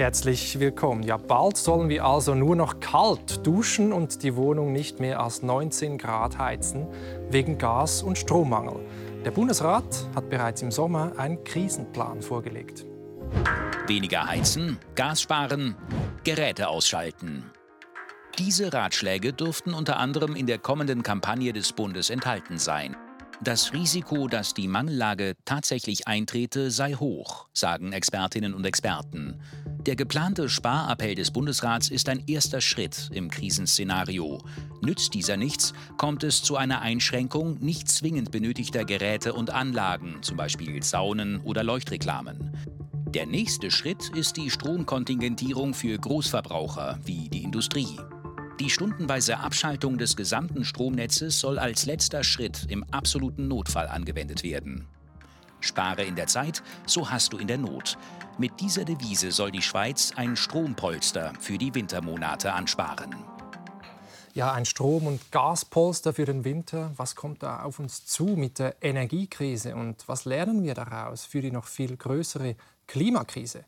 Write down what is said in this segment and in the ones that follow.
Herzlich willkommen. Ja, bald sollen wir also nur noch kalt duschen und die Wohnung nicht mehr als 19 Grad heizen wegen Gas- und Strommangel. Der Bundesrat hat bereits im Sommer einen Krisenplan vorgelegt. Weniger heizen, Gas sparen, Geräte ausschalten. Diese Ratschläge dürften unter anderem in der kommenden Kampagne des Bundes enthalten sein. Das Risiko, dass die Mangellage tatsächlich eintrete, sei hoch, sagen Expertinnen und Experten. Der geplante Sparappell des Bundesrats ist ein erster Schritt im Krisenszenario. Nützt dieser nichts, kommt es zu einer Einschränkung nicht zwingend benötigter Geräte und Anlagen, zum Beispiel Saunen oder Leuchtreklamen. Der nächste Schritt ist die Stromkontingentierung für Großverbraucher wie die Industrie. Die stundenweise Abschaltung des gesamten Stromnetzes soll als letzter Schritt im absoluten Notfall angewendet werden. Spare in der Zeit, so hast du in der Not. Mit dieser Devise soll die Schweiz ein Strompolster für die Wintermonate ansparen. Ja, ein Strom- und Gaspolster für den Winter. Was kommt da auf uns zu mit der Energiekrise und was lernen wir daraus für die noch viel größere Klimakrise?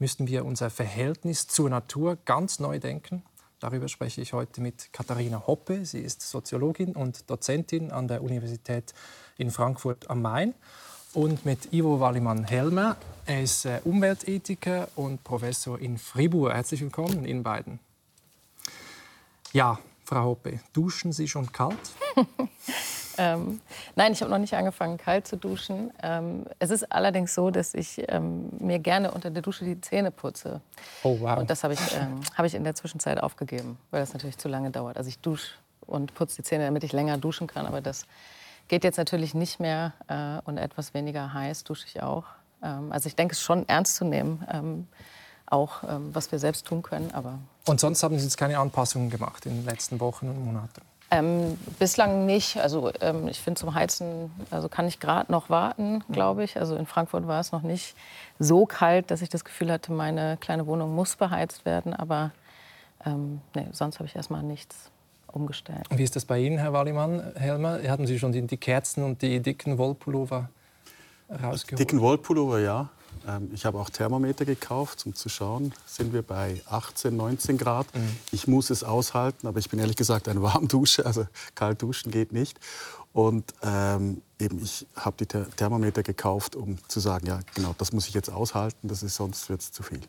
Müssten wir unser Verhältnis zur Natur ganz neu denken? Darüber spreche ich heute mit Katharina Hoppe. Sie ist Soziologin und Dozentin an der Universität in Frankfurt am Main. Und mit Ivo Wallimann-Helmer. Er ist äh, Umweltethiker und Professor in Fribourg. Herzlich willkommen Ihnen beiden. Ja, Frau Hoppe, duschen Sie schon kalt? Ähm, nein, ich habe noch nicht angefangen, kalt zu duschen. Ähm, es ist allerdings so, dass ich ähm, mir gerne unter der Dusche die Zähne putze. Oh, wow. Und das habe ich, ähm, hab ich in der Zwischenzeit aufgegeben, weil das natürlich zu lange dauert. Also ich dusche und putze die Zähne, damit ich länger duschen kann. Aber das geht jetzt natürlich nicht mehr. Äh, und etwas weniger heiß dusche ich auch. Ähm, also ich denke, es ist schon ernst zu nehmen, ähm, auch was wir selbst tun können. Aber und sonst haben Sie jetzt keine Anpassungen gemacht in den letzten Wochen und Monaten? Ähm, bislang nicht. Also ähm, ich finde zum Heizen, also kann ich gerade noch warten, glaube ich. Also in Frankfurt war es noch nicht so kalt, dass ich das Gefühl hatte, meine kleine Wohnung muss beheizt werden. Aber ähm, nee, sonst habe ich erstmal nichts umgestellt. Wie ist das bei Ihnen, Herr Wallimann, Helmer? Hatten Sie schon die, die Kerzen und die dicken Wollpullover rausgeholt? Dicken Wollpullover, ja. Ähm, ich habe auch Thermometer gekauft, um zu schauen, sind wir bei 18, 19 Grad. Mhm. Ich muss es aushalten, aber ich bin ehrlich gesagt eine Warmdusche, also kalt duschen geht nicht. Und ähm, eben, ich habe die Thermometer gekauft, um zu sagen, ja, genau, das muss ich jetzt aushalten, das ist, sonst wird es zu viel.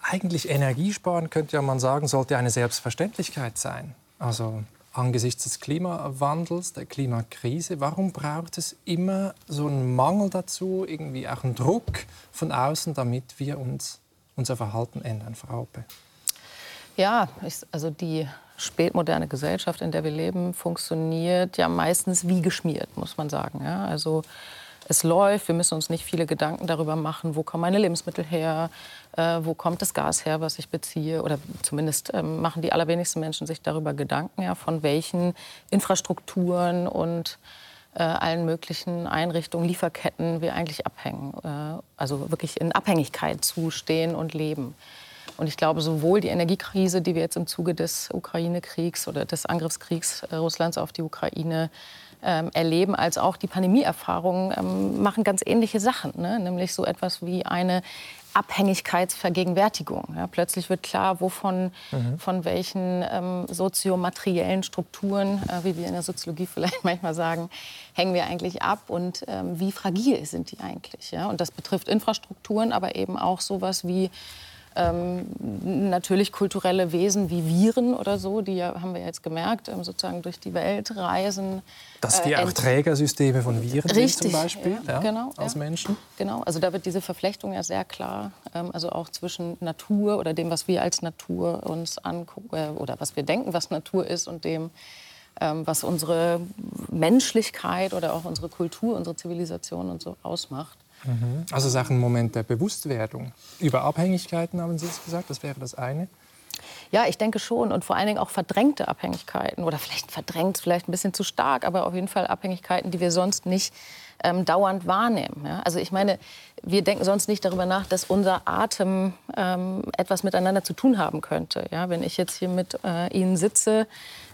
Eigentlich Energiesparen, könnte ja man sagen, sollte eine Selbstverständlichkeit sein. Also angesichts des Klimawandels, der Klimakrise, warum braucht es immer so einen Mangel dazu, irgendwie auch einen Druck von außen, damit wir uns unser Verhalten ändern, Frau Hoppe? Ja, ich, also die spätmoderne Gesellschaft, in der wir leben, funktioniert ja meistens wie geschmiert, muss man sagen. Ja? Also es läuft, wir müssen uns nicht viele Gedanken darüber machen, wo kommen meine Lebensmittel her, äh, wo kommt das Gas her, was ich beziehe. Oder zumindest ähm, machen die allerwenigsten Menschen sich darüber Gedanken, ja, von welchen Infrastrukturen und äh, allen möglichen Einrichtungen, Lieferketten wir eigentlich abhängen. Äh, also wirklich in Abhängigkeit zu stehen und leben. Und ich glaube, sowohl die Energiekrise, die wir jetzt im Zuge des Ukraine-Kriegs oder des Angriffskriegs äh, Russlands auf die Ukraine ähm, erleben, als auch die Pandemieerfahrungen ähm, machen ganz ähnliche Sachen. Ne? Nämlich so etwas wie eine Abhängigkeitsvergegenwärtigung. Ja, plötzlich wird klar, wovon, mhm. von welchen ähm, soziomateriellen Strukturen, äh, wie wir in der Soziologie vielleicht manchmal sagen, hängen wir eigentlich ab und ähm, wie fragil sind die eigentlich. Ja? Und das betrifft Infrastrukturen, aber eben auch sowas wie ähm, natürlich kulturelle Wesen wie Viren oder so, die ja, haben wir jetzt gemerkt, ähm, sozusagen durch die Welt reisen. Dass wir äh, auch Trägersysteme von Viren Richtig, sind zum Beispiel, ja, ja, genau, als ja. Menschen. Genau, also da wird diese Verflechtung ja sehr klar, ähm, also auch zwischen Natur oder dem, was wir als Natur uns angucken äh, oder was wir denken, was Natur ist und dem, ähm, was unsere Menschlichkeit oder auch unsere Kultur, unsere Zivilisation und so ausmacht. Mhm. Also ein Moment der Bewusstwerdung. Über Abhängigkeiten haben Sie es gesagt, das wäre das eine. Ja, ich denke schon. Und vor allen Dingen auch verdrängte Abhängigkeiten. Oder vielleicht verdrängt, vielleicht ein bisschen zu stark, aber auf jeden Fall Abhängigkeiten, die wir sonst nicht ähm, dauernd wahrnehmen. Ja? Also ich meine, wir denken sonst nicht darüber nach, dass unser Atem ähm, etwas miteinander zu tun haben könnte. Ja? Wenn ich jetzt hier mit äh, Ihnen sitze,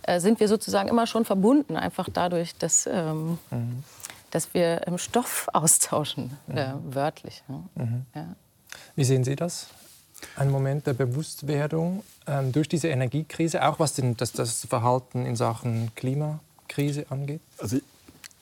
äh, sind wir sozusagen immer schon verbunden, einfach dadurch, dass... Ähm, mhm dass wir Stoff austauschen, äh, wörtlich. Ne? Mhm. Ja. Wie sehen Sie das? ein Moment der Bewusstwerdung ähm, durch diese Energiekrise, auch was den, das, das Verhalten in Sachen Klimakrise angeht? Also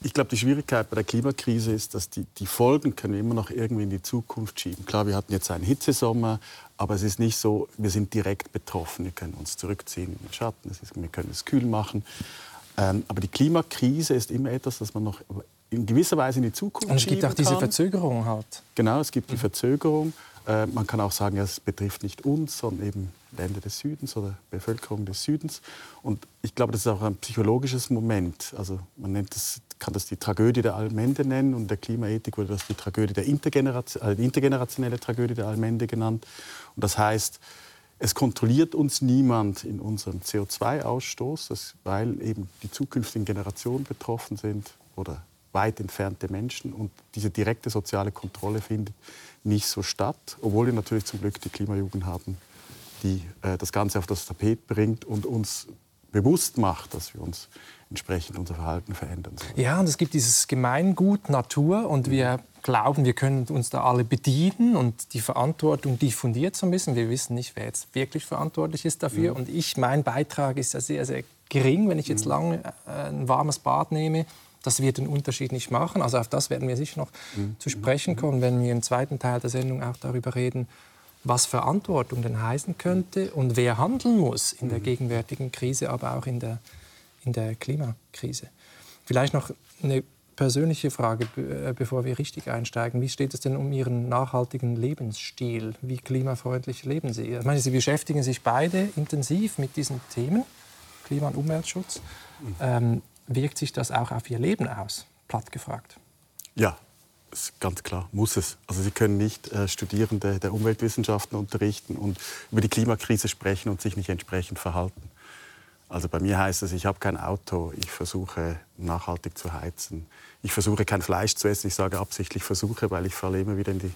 ich glaube, die Schwierigkeit bei der Klimakrise ist, dass die, die Folgen können wir immer noch irgendwie in die Zukunft schieben. Klar, wir hatten jetzt einen Hitzesommer, aber es ist nicht so, wir sind direkt betroffen. Wir können uns zurückziehen in den Schatten, ist, wir können es kühl machen. Ähm, aber die Klimakrise ist immer etwas, das man noch in gewisser Weise in die Zukunft Und es gibt auch diese kann. Verzögerung halt. Genau, es gibt die Verzögerung. Äh, man kann auch sagen, es betrifft nicht uns, sondern eben Länder des Südens oder Bevölkerung des Südens. Und ich glaube, das ist auch ein psychologisches Moment. Also man nennt das, kann das die Tragödie der Allmende nennen und der Klimaethik wurde das die Tragödie der Intergeneration, äh, die intergenerationelle Tragödie der Allmende genannt. Und das heißt, es kontrolliert uns niemand in unserem CO2-Ausstoß, weil eben die zukünftigen Generationen betroffen sind oder weit entfernte Menschen. Und diese direkte soziale Kontrolle findet nicht so statt, obwohl wir natürlich zum Glück die Klimajugend haben, die äh, das Ganze auf das Tapet bringt und uns bewusst macht, dass wir uns entsprechend unser Verhalten verändern sollen. Ja, und es gibt dieses Gemeingut Natur und wir glauben, wir können uns da alle bedienen und die Verantwortung diffundiert so ein bisschen. Wir wissen nicht, wer jetzt wirklich verantwortlich ist dafür. Mhm. Und ich, mein Beitrag ist ja sehr, sehr gering, wenn ich jetzt mhm. lange äh, ein warmes Bad nehme. Das wird den Unterschied nicht machen. Also auf das werden wir sicher noch mhm. zu sprechen kommen, wenn wir im zweiten Teil der Sendung auch darüber reden, was Verantwortung denn heißen könnte und wer handeln muss in der mhm. gegenwärtigen Krise, aber auch in der, in der Klimakrise. Vielleicht noch eine persönliche Frage, äh, bevor wir richtig einsteigen. Wie steht es denn um Ihren nachhaltigen Lebensstil? Wie klimafreundlich leben Sie? Ich meine, Sie beschäftigen sich beide intensiv mit diesen Themen, Klima- und Umweltschutz. Mhm. Ähm, wirkt sich das auch auf Ihr Leben aus? Platt gefragt. Ja, ganz klar, muss es. Also Sie können nicht äh, Studierende der Umweltwissenschaften unterrichten und über die Klimakrise sprechen und sich nicht entsprechend verhalten. Also bei mir heißt es, ich habe kein Auto, ich versuche nachhaltig zu heizen. Ich versuche kein Fleisch zu essen. Ich sage absichtlich versuche, weil ich falle immer wieder in die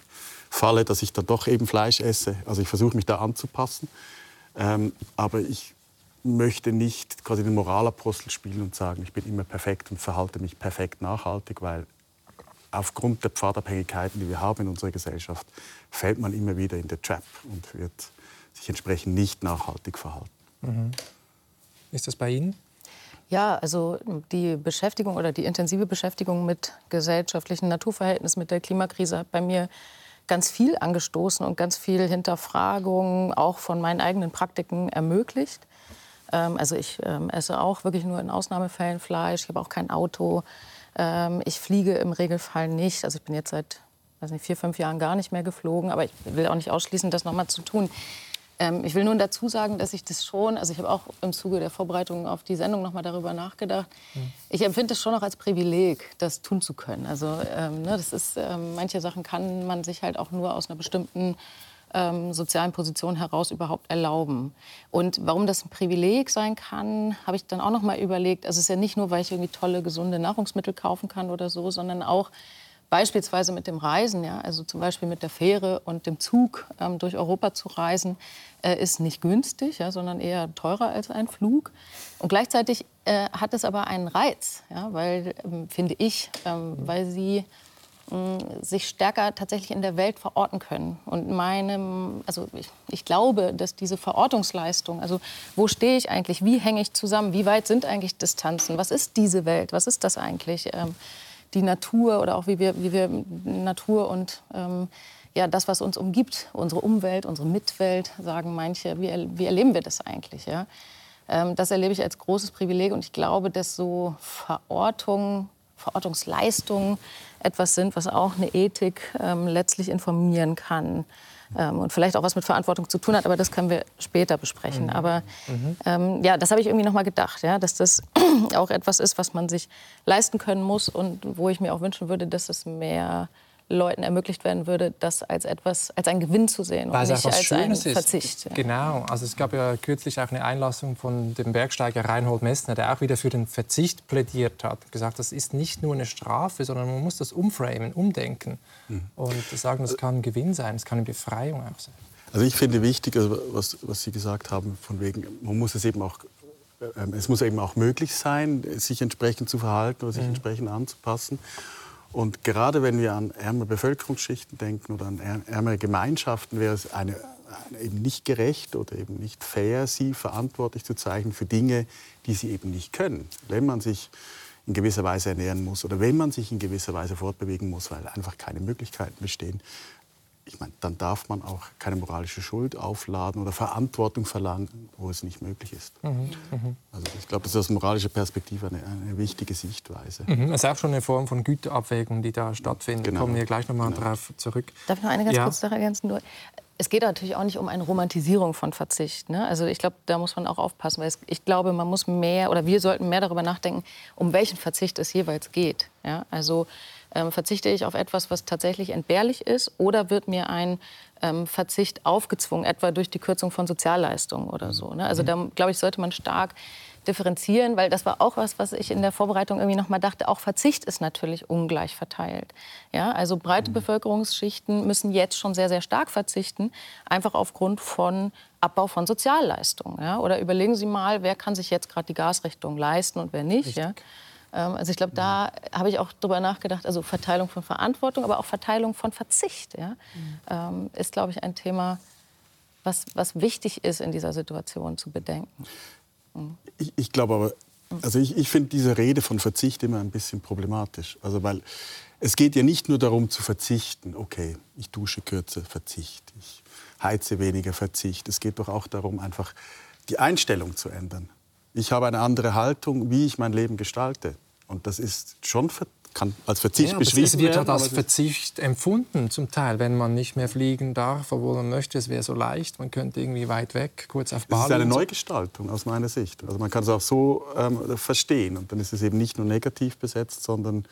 Falle, dass ich dann doch eben Fleisch esse. Also ich versuche mich da anzupassen. Ähm, aber ich möchte nicht quasi den Moralapostel spielen und sagen, ich bin immer perfekt und verhalte mich perfekt nachhaltig, weil aufgrund der Pfadabhängigkeiten, die wir haben in unserer Gesellschaft, fällt man immer wieder in der Trap und wird sich entsprechend nicht nachhaltig verhalten. Mhm. Ist das bei Ihnen? Ja, also die Beschäftigung oder die intensive Beschäftigung mit gesellschaftlichen Naturverhältnissen, mit der Klimakrise hat bei mir ganz viel angestoßen und ganz viel Hinterfragung auch von meinen eigenen Praktiken ermöglicht. Ähm, also ich ähm, esse auch wirklich nur in Ausnahmefällen Fleisch. Ich habe auch kein Auto. Ähm, ich fliege im Regelfall nicht. Also ich bin jetzt seit weiß nicht, vier, fünf Jahren gar nicht mehr geflogen. Aber ich will auch nicht ausschließen, das noch mal zu tun. Ich will nun dazu sagen, dass ich das schon, also ich habe auch im Zuge der Vorbereitung auf die Sendung noch mal darüber nachgedacht. Mhm. Ich empfinde es schon noch als Privileg, das tun zu können. Also ne, das ist, manche Sachen kann man sich halt auch nur aus einer bestimmten ähm, sozialen Position heraus überhaupt erlauben. Und warum das ein Privileg sein kann, habe ich dann auch noch mal überlegt. Also es ist ja nicht nur, weil ich irgendwie tolle, gesunde Nahrungsmittel kaufen kann oder so, sondern auch beispielsweise mit dem Reisen, ja, also zum Beispiel mit der Fähre und dem Zug ähm, durch Europa zu reisen, äh, ist nicht günstig, ja, sondern eher teurer als ein Flug. Und gleichzeitig äh, hat es aber einen Reiz, ja, weil, ähm, finde ich, ähm, weil sie sich stärker tatsächlich in der Welt verorten können. Und meinem, also ich, ich, glaube, dass diese Verortungsleistung, also wo stehe ich eigentlich, wie hänge ich zusammen, wie weit sind eigentlich Distanzen, was ist diese Welt, was ist das eigentlich, ähm, die Natur oder auch wie wir, wie wir Natur und ähm, ja, das, was uns umgibt, unsere Umwelt, unsere Mitwelt, sagen manche, wie, wie erleben wir das eigentlich? Ja? Ähm, das erlebe ich als großes Privileg und ich glaube, dass so Verortung, Verortungsleistungen etwas sind, was auch eine Ethik ähm, letztlich informieren kann. Ähm, und vielleicht auch was mit Verantwortung zu tun hat, aber das können wir später besprechen. Mhm. Aber mhm. ähm, ja, das habe ich irgendwie noch mal gedacht, ja, dass das auch etwas ist, was man sich leisten können muss und wo ich mir auch wünschen würde, dass es mehr Leuten ermöglicht werden würde, das als etwas, als einen Gewinn zu sehen Weil und nicht als Schönes einen Verzicht. Ja. Genau, also es gab ja kürzlich auch eine Einlassung von dem Bergsteiger Reinhold Messner, der auch wieder für den Verzicht plädiert hat, gesagt, das ist nicht nur eine Strafe, sondern man muss das umframen, umdenken mhm. und sagen, das kann ein Gewinn sein, es kann eine Befreiung auch sein. Also ich finde wichtig, also was, was Sie gesagt haben, von wegen, man muss es eben auch ähm, es muss eben auch möglich sein, sich entsprechend zu verhalten oder sich mhm. entsprechend anzupassen. Und gerade wenn wir an ärmere Bevölkerungsschichten denken oder an ärmere Gemeinschaften, wäre es eine, eben nicht gerecht oder eben nicht fair, sie verantwortlich zu zeichnen für Dinge, die sie eben nicht können. Wenn man sich in gewisser Weise ernähren muss oder wenn man sich in gewisser Weise fortbewegen muss, weil einfach keine Möglichkeiten bestehen, ich meine, dann darf man auch keine moralische Schuld aufladen oder Verantwortung verlangen, wo es nicht möglich ist. Mhm, mh. Also ich glaube, das ist aus moralischer Perspektive eine, eine wichtige Sichtweise. Mhm, es ist auch schon eine Form von Güterabwägung, die da stattfindet. Genau. Kommen wir gleich noch mal genau. darauf zurück. Darf ich noch eine ganz ja. kurze Sache ergänzen? Es geht natürlich auch nicht um eine Romantisierung von Verzicht. Ne? Also ich glaube, da muss man auch aufpassen, weil es, ich glaube, man muss mehr oder wir sollten mehr darüber nachdenken, um welchen Verzicht es jeweils geht. Ja? Also ähm, verzichte ich auf etwas, was tatsächlich entbehrlich ist, oder wird mir ein ähm, Verzicht aufgezwungen, etwa durch die Kürzung von Sozialleistungen oder so. Ne? Also mhm. da, glaube ich, sollte man stark differenzieren, weil das war auch was, was ich in der Vorbereitung irgendwie noch mal dachte. Auch Verzicht ist natürlich ungleich verteilt. Ja, also breite mhm. Bevölkerungsschichten müssen jetzt schon sehr, sehr stark verzichten, einfach aufgrund von Abbau von Sozialleistungen. Ja? Oder überlegen Sie mal, wer kann sich jetzt gerade die Gasrichtung leisten und wer nicht. Ja? Ähm, also ich glaube, da habe ich auch darüber nachgedacht, also Verteilung von Verantwortung, aber auch Verteilung von Verzicht ja, mhm. ist, glaube ich, ein Thema, was, was wichtig ist in dieser Situation zu bedenken. Mhm. Ich, ich glaube aber, also ich, ich finde diese Rede von Verzicht immer ein bisschen problematisch. Also weil es geht ja nicht nur darum zu verzichten, okay, ich dusche kürzer, Verzicht, ich heize weniger, Verzicht. Es geht doch auch darum, einfach die Einstellung zu ändern. Ich habe eine andere Haltung, wie ich mein Leben gestalte. Und das ist schon kann als Verzicht ja, beschrieben werden. Es wird ja als Verzicht empfunden zum Teil, wenn man nicht mehr fliegen darf, obwohl man möchte, es wäre so leicht, man könnte irgendwie weit weg, kurz auf Bali. Es ist eine Neugestaltung aus meiner Sicht. Also man kann es auch so ähm, verstehen und dann ist es eben nicht nur negativ besetzt, sondern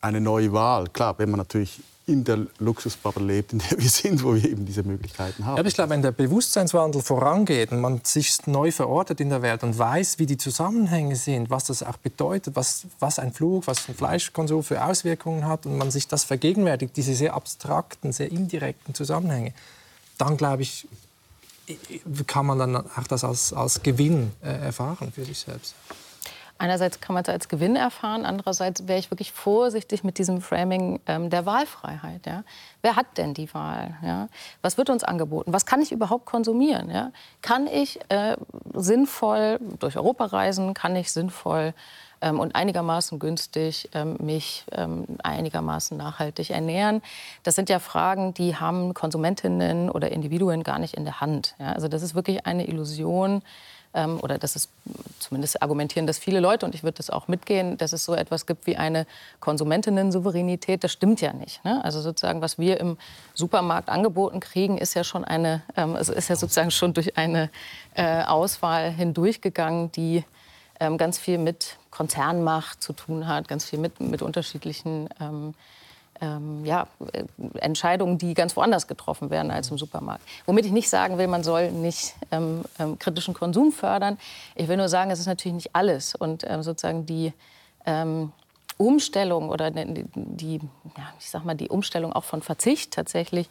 eine neue Wahl. Klar, wenn man natürlich in der Luxusbubble lebt, in der wir sind, wo wir eben diese Möglichkeiten haben. Ja, aber ich glaube, wenn der Bewusstseinswandel vorangeht und man sich neu verortet in der Welt und weiß, wie die Zusammenhänge sind, was das auch bedeutet, was, was ein Flug, was ein Fleischkonsum für Auswirkungen hat und man sich das vergegenwärtigt, diese sehr abstrakten, sehr indirekten Zusammenhänge, dann glaube ich, kann man dann auch das als, als Gewinn äh, erfahren für sich selbst. Einerseits kann man es als Gewinn erfahren, andererseits wäre ich wirklich vorsichtig mit diesem Framing ähm, der Wahlfreiheit. Ja? Wer hat denn die Wahl? Ja? Was wird uns angeboten? Was kann ich überhaupt konsumieren? Ja? Kann ich äh, sinnvoll durch Europa reisen? Kann ich sinnvoll ähm, und einigermaßen günstig ähm, mich ähm, einigermaßen nachhaltig ernähren? Das sind ja Fragen, die haben Konsumentinnen oder Individuen gar nicht in der Hand. Also das ist wirklich eine Illusion ähm, oder das ist zumindest argumentieren das viele Leute und ich würde das auch mitgehen, dass es so etwas gibt wie eine Konsumentinnen-Souveränität. Das stimmt ja nicht. Ne? Also sozusagen, was wir im Supermarkt angeboten kriegen, ist ja schon eine, ähm, also ist ja sozusagen schon durch eine äh, Auswahl hindurchgegangen, die ähm, ganz viel mit Konzernmacht zu tun hat, ganz viel mit, mit unterschiedlichen ähm, ähm, ja, äh, Entscheidungen, die ganz woanders getroffen werden als im Supermarkt. Womit ich nicht sagen will, man soll nicht ähm, ähm, kritischen Konsum fördern. Ich will nur sagen, es ist natürlich nicht alles. Und ähm, sozusagen die ähm, Umstellung oder die, die, ja, ich sag mal, die Umstellung auch von Verzicht tatsächlich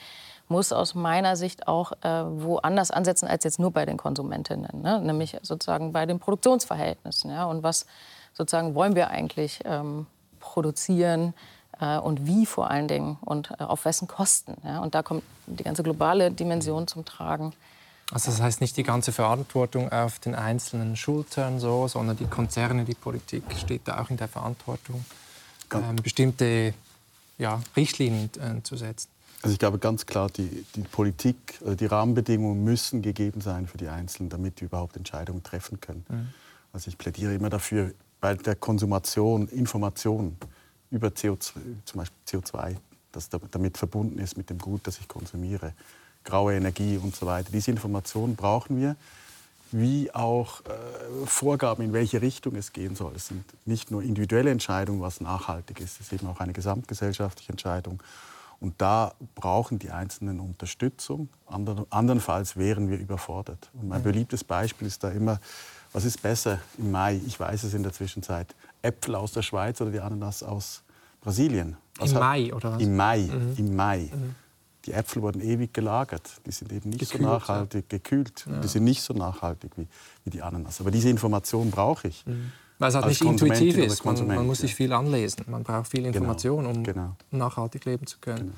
muss aus meiner Sicht auch äh, woanders ansetzen als jetzt nur bei den Konsumentinnen, ne? nämlich sozusagen bei den Produktionsverhältnissen. Ja? Und was sozusagen wollen wir eigentlich ähm, produzieren? Äh, und wie vor allen Dingen und äh, auf wessen Kosten. Ja? Und da kommt die ganze globale Dimension zum Tragen. Also das heißt nicht die ganze Verantwortung auf den einzelnen Schultern, so, sondern die Konzerne, die Politik steht da auch in der Verantwortung, ähm, bestimmte ja, Richtlinien äh, zu setzen. Also ich glaube ganz klar, die, die Politik, also die Rahmenbedingungen müssen gegeben sein für die Einzelnen, damit die überhaupt Entscheidungen treffen können. Mhm. Also ich plädiere immer dafür, bei der Konsumation Information über CO2, zum Beispiel CO2, das damit verbunden ist mit dem Gut, das ich konsumiere, graue Energie und so weiter. Diese Informationen brauchen wir, wie auch äh, Vorgaben, in welche Richtung es gehen soll. Es sind nicht nur individuelle Entscheidungen, was nachhaltig ist, es ist eben auch eine gesamtgesellschaftliche Entscheidung. Und da brauchen die Einzelnen Unterstützung. Ander, andernfalls wären wir überfordert. Und mein beliebtes Beispiel ist da immer, was ist besser im Mai? Ich weiß es in der Zwischenzeit. Äpfel aus der Schweiz oder die Ananas aus Brasilien. Was Im hat, Mai, oder was? Im Mai, mhm. im Mai. Mhm. Die Äpfel wurden ewig gelagert. Die sind eben nicht gekühlt, so nachhaltig ja. gekühlt. Ja. Die sind nicht so nachhaltig wie, wie die Ananas. Aber diese Information brauche ich. Mhm. Weil es halt nicht intuitiv ist. Man, man, muss sich viel anlesen. Man braucht viel genau. Information, um genau. nachhaltig leben zu können. Genau.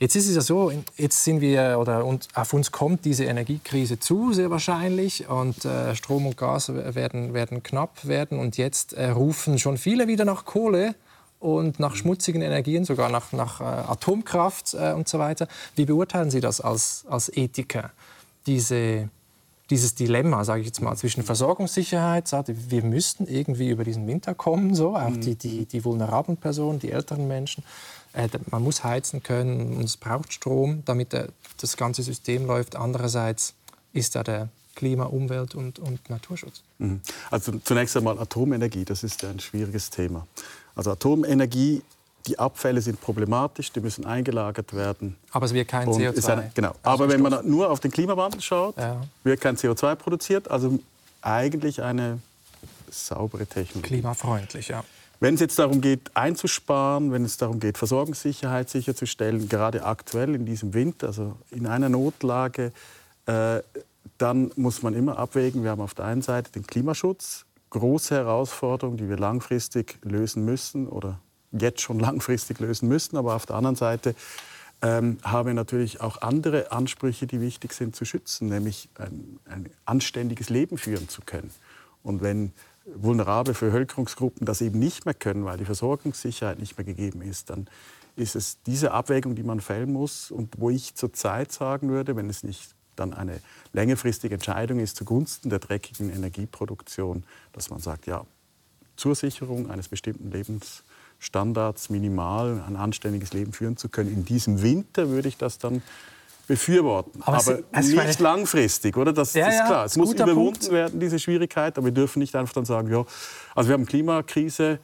Jetzt ist es ja so, jetzt sind wir oder und auf uns kommt diese Energiekrise zu, sehr wahrscheinlich, und äh, Strom und Gas werden, werden knapp werden. Und jetzt äh, rufen schon viele wieder nach Kohle und nach schmutzigen Energien, sogar nach, nach äh, Atomkraft äh, und so weiter. Wie beurteilen Sie das als, als Ethiker? Diese, dieses Dilemma, sage ich jetzt mal, zwischen Versorgungssicherheit, wir müssten irgendwie über diesen Winter kommen, so, auch die, die, die vulnerablen Personen, die älteren Menschen, man muss heizen können und es braucht Strom, damit der, das ganze System läuft. Andererseits ist da der Klima, Umwelt und, und Naturschutz. Mhm. Also zunächst einmal Atomenergie, das ist ein schwieriges Thema. Also Atomenergie, die Abfälle sind problematisch, die müssen eingelagert werden. Aber es wird kein CO2. Eine, genau. Aber wenn man nur auf den Klimawandel schaut, ja. wird kein CO2 produziert. Also eigentlich eine saubere Technologie. Klimafreundlich, ja. Wenn es jetzt darum geht, einzusparen, wenn es darum geht, Versorgungssicherheit sicherzustellen, gerade aktuell in diesem Winter, also in einer Notlage, äh, dann muss man immer abwägen. Wir haben auf der einen Seite den Klimaschutz, große Herausforderung, die wir langfristig lösen müssen oder jetzt schon langfristig lösen müssen. Aber auf der anderen Seite ähm, haben wir natürlich auch andere Ansprüche, die wichtig sind zu schützen, nämlich ein, ein anständiges Leben führen zu können. Und wenn vulnerable Bevölkerungsgruppen das eben nicht mehr können, weil die Versorgungssicherheit nicht mehr gegeben ist, dann ist es diese Abwägung, die man fällen muss und wo ich zurzeit sagen würde, wenn es nicht dann eine längerfristige Entscheidung ist zugunsten der dreckigen Energieproduktion, dass man sagt, ja, zur Sicherung eines bestimmten Lebensstandards minimal ein anständiges Leben führen zu können. In diesem Winter würde ich das dann befürworten. Aber, aber es, nicht langfristig, oder? Das, ja, das ist klar. Es muss überwunden Punkt. werden, diese Schwierigkeit. Aber wir dürfen nicht einfach dann sagen, ja, also wir haben Klimakrise.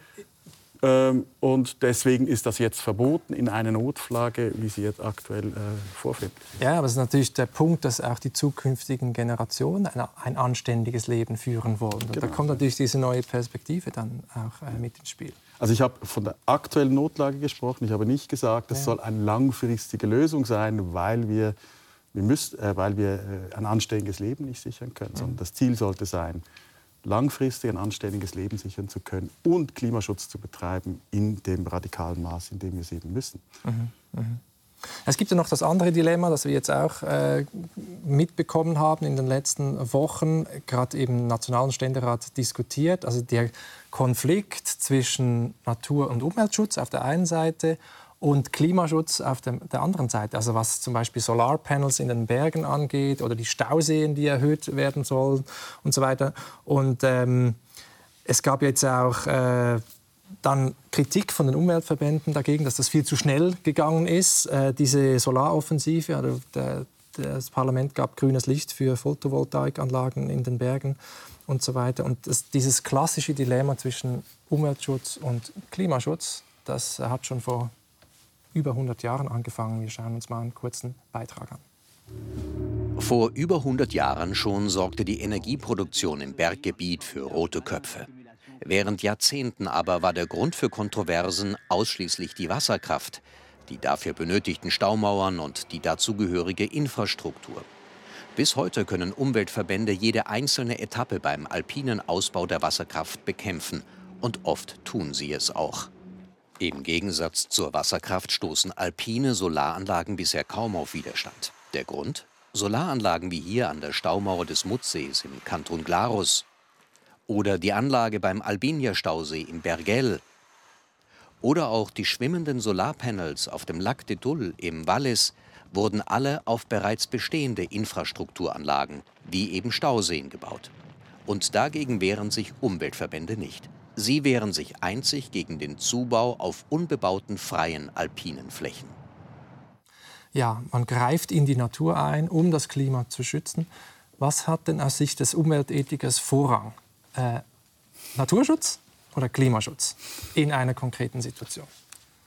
Ähm, und deswegen ist das jetzt verboten in einer Notflage, wie sie jetzt aktuell äh, vorfindet. Ja, aber es ist natürlich der Punkt, dass auch die zukünftigen Generationen ein, ein anständiges Leben führen wollen. Genau. da kommt natürlich diese neue Perspektive dann auch äh, mit ins Spiel. Also ich habe von der aktuellen Notlage gesprochen. Ich habe nicht gesagt, es ja. soll eine langfristige Lösung sein, weil wir, wir, müssen, äh, weil wir äh, ein anständiges Leben nicht sichern können. Mhm. Sondern das Ziel sollte sein, langfristig ein anständiges Leben sichern zu können und Klimaschutz zu betreiben in dem radikalen Maß, in dem wir es eben müssen. Mhm. Mhm. Es gibt ja noch das andere Dilemma, das wir jetzt auch äh, mitbekommen haben in den letzten Wochen, gerade im Nationalen Ständerat diskutiert, also der Konflikt zwischen Natur- und Umweltschutz auf der einen Seite und Klimaschutz auf der anderen Seite. Also was zum Beispiel Solarpanels in den Bergen angeht oder die Stauseen, die erhöht werden sollen und so weiter. Und ähm, es gab jetzt auch äh, dann Kritik von den Umweltverbänden dagegen, dass das viel zu schnell gegangen ist, äh, diese Solaroffensive. Also der, das Parlament gab grünes Licht für Photovoltaikanlagen in den Bergen und so weiter. Und das, dieses klassische Dilemma zwischen Umweltschutz und Klimaschutz, das hat schon vor über 100 Jahren angefangen. Wir schauen uns mal einen kurzen Beitrag an. Vor über 100 Jahren schon sorgte die Energieproduktion im Berggebiet für rote Köpfe. Während Jahrzehnten aber war der Grund für Kontroversen ausschließlich die Wasserkraft, die dafür benötigten Staumauern und die dazugehörige Infrastruktur. Bis heute können Umweltverbände jede einzelne Etappe beim alpinen Ausbau der Wasserkraft bekämpfen, und oft tun sie es auch. Im Gegensatz zur Wasserkraft stoßen alpine Solaranlagen bisher kaum auf Widerstand. Der Grund? Solaranlagen wie hier an der Staumauer des Mutsees im Kanton Glarus oder die Anlage beim Albinia-Stausee in Bergell oder auch die schwimmenden Solarpanels auf dem Lac de Tulle im Wallis wurden alle auf bereits bestehende Infrastrukturanlagen, wie eben Stauseen, gebaut. Und dagegen wehren sich Umweltverbände nicht. Sie wehren sich einzig gegen den Zubau auf unbebauten freien alpinen Flächen. Ja, man greift in die Natur ein, um das Klima zu schützen. Was hat denn aus Sicht des Umweltethikers Vorrang? Äh, Naturschutz oder Klimaschutz in einer konkreten Situation?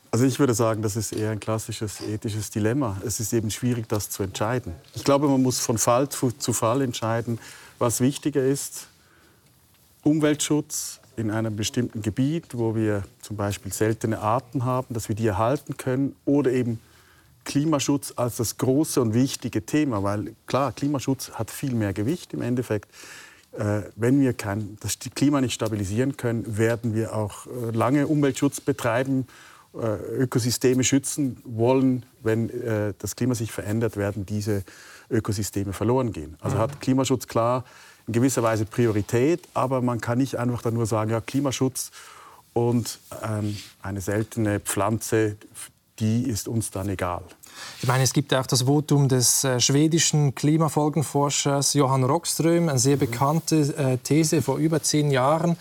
Also ich würde sagen, das ist eher ein klassisches ethisches Dilemma. Es ist eben schwierig, das zu entscheiden. Ich glaube, man muss von Fall zu, zu Fall entscheiden, was wichtiger ist. Umweltschutz in einem bestimmten Gebiet, wo wir zum Beispiel seltene Arten haben, dass wir die erhalten können, oder eben Klimaschutz als das große und wichtige Thema, weil klar, Klimaschutz hat viel mehr Gewicht im Endeffekt. Äh, wenn wir kein, das Klima nicht stabilisieren können, werden wir auch äh, lange Umweltschutz betreiben, äh, Ökosysteme schützen wollen. Wenn äh, das Klima sich verändert, werden diese Ökosysteme verloren gehen. Also hat Klimaschutz klar in gewisser Weise Priorität, aber man kann nicht einfach dann nur sagen, ja, Klimaschutz und ähm, eine seltene Pflanze, die ist uns dann egal. Ich meine, es gibt auch das Votum des äh, schwedischen Klimafolgenforschers Johann Rockström, eine sehr bekannte äh, These vor über zehn Jahren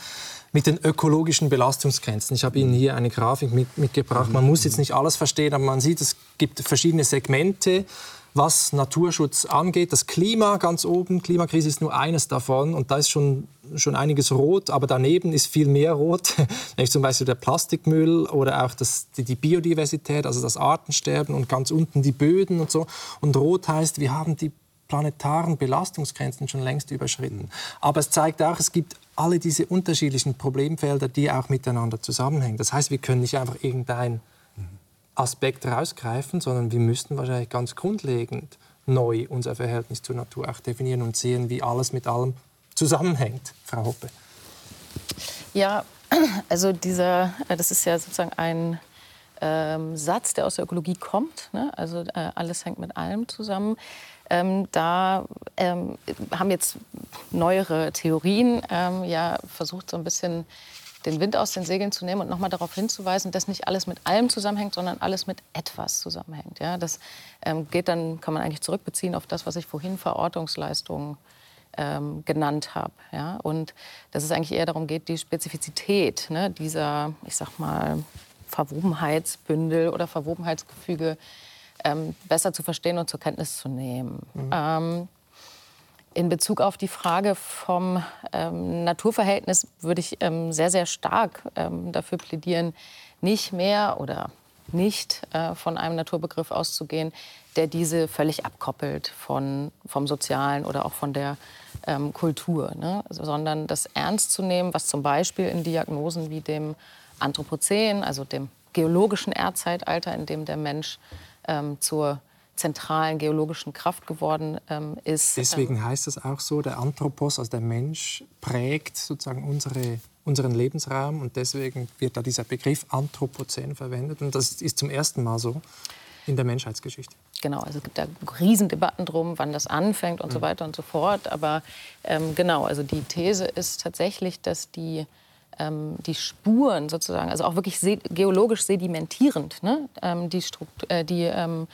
mit den ökologischen Belastungsgrenzen. Ich habe Ihnen hier eine Grafik mit, mitgebracht. Man muss jetzt nicht alles verstehen, aber man sieht, es gibt verschiedene Segmente was Naturschutz angeht. Das Klima ganz oben, Klimakrise ist nur eines davon und da ist schon, schon einiges rot, aber daneben ist viel mehr rot, nämlich zum Beispiel der Plastikmüll oder auch das, die, die Biodiversität, also das Artensterben und ganz unten die Böden und so. Und rot heißt, wir haben die planetaren Belastungsgrenzen schon längst überschritten. Aber es zeigt auch, es gibt alle diese unterschiedlichen Problemfelder, die auch miteinander zusammenhängen. Das heißt, wir können nicht einfach irgendein Aspekt rausgreifen, sondern wir müssten wahrscheinlich ganz grundlegend neu unser Verhältnis zur Natur auch definieren und sehen, wie alles mit allem zusammenhängt, Frau Hoppe. Ja, also dieser, äh, das ist ja sozusagen ein ähm, Satz, der aus der Ökologie kommt. Ne? Also äh, alles hängt mit allem zusammen. Ähm, da ähm, haben jetzt neuere Theorien ähm, ja versucht, so ein bisschen den Wind aus den Segeln zu nehmen und nochmal darauf hinzuweisen, dass nicht alles mit allem zusammenhängt, sondern alles mit etwas zusammenhängt. Ja, das ähm, geht dann, kann man eigentlich zurückbeziehen auf das, was ich vorhin Verortungsleistungen ähm, genannt habe. Ja? Und dass es eigentlich eher darum geht, die Spezifizität ne, dieser, ich sag mal, Verwobenheitsbündel oder Verwobenheitsgefüge ähm, besser zu verstehen und zur Kenntnis zu nehmen. Mhm. Ähm, in Bezug auf die Frage vom ähm, Naturverhältnis würde ich ähm, sehr, sehr stark ähm, dafür plädieren, nicht mehr oder nicht äh, von einem Naturbegriff auszugehen, der diese völlig abkoppelt von, vom Sozialen oder auch von der ähm, Kultur, ne? sondern das ernst zu nehmen, was zum Beispiel in Diagnosen wie dem Anthropozän, also dem geologischen Erdzeitalter, in dem der Mensch ähm, zur zentralen geologischen Kraft geworden ähm, ist. Deswegen ähm, heißt es auch so, der Anthropos, also der Mensch, prägt sozusagen unsere, unseren Lebensraum und deswegen wird da dieser Begriff Anthropozän verwendet und das ist zum ersten Mal so in der Menschheitsgeschichte. Genau, also es gibt da Riesendebatten drum, wann das anfängt und mhm. so weiter und so fort. Aber ähm, genau, also die These ist tatsächlich, dass die ähm, die Spuren sozusagen, also auch wirklich geologisch sedimentierend, ne, ähm, die, Struktur, äh, die ähm,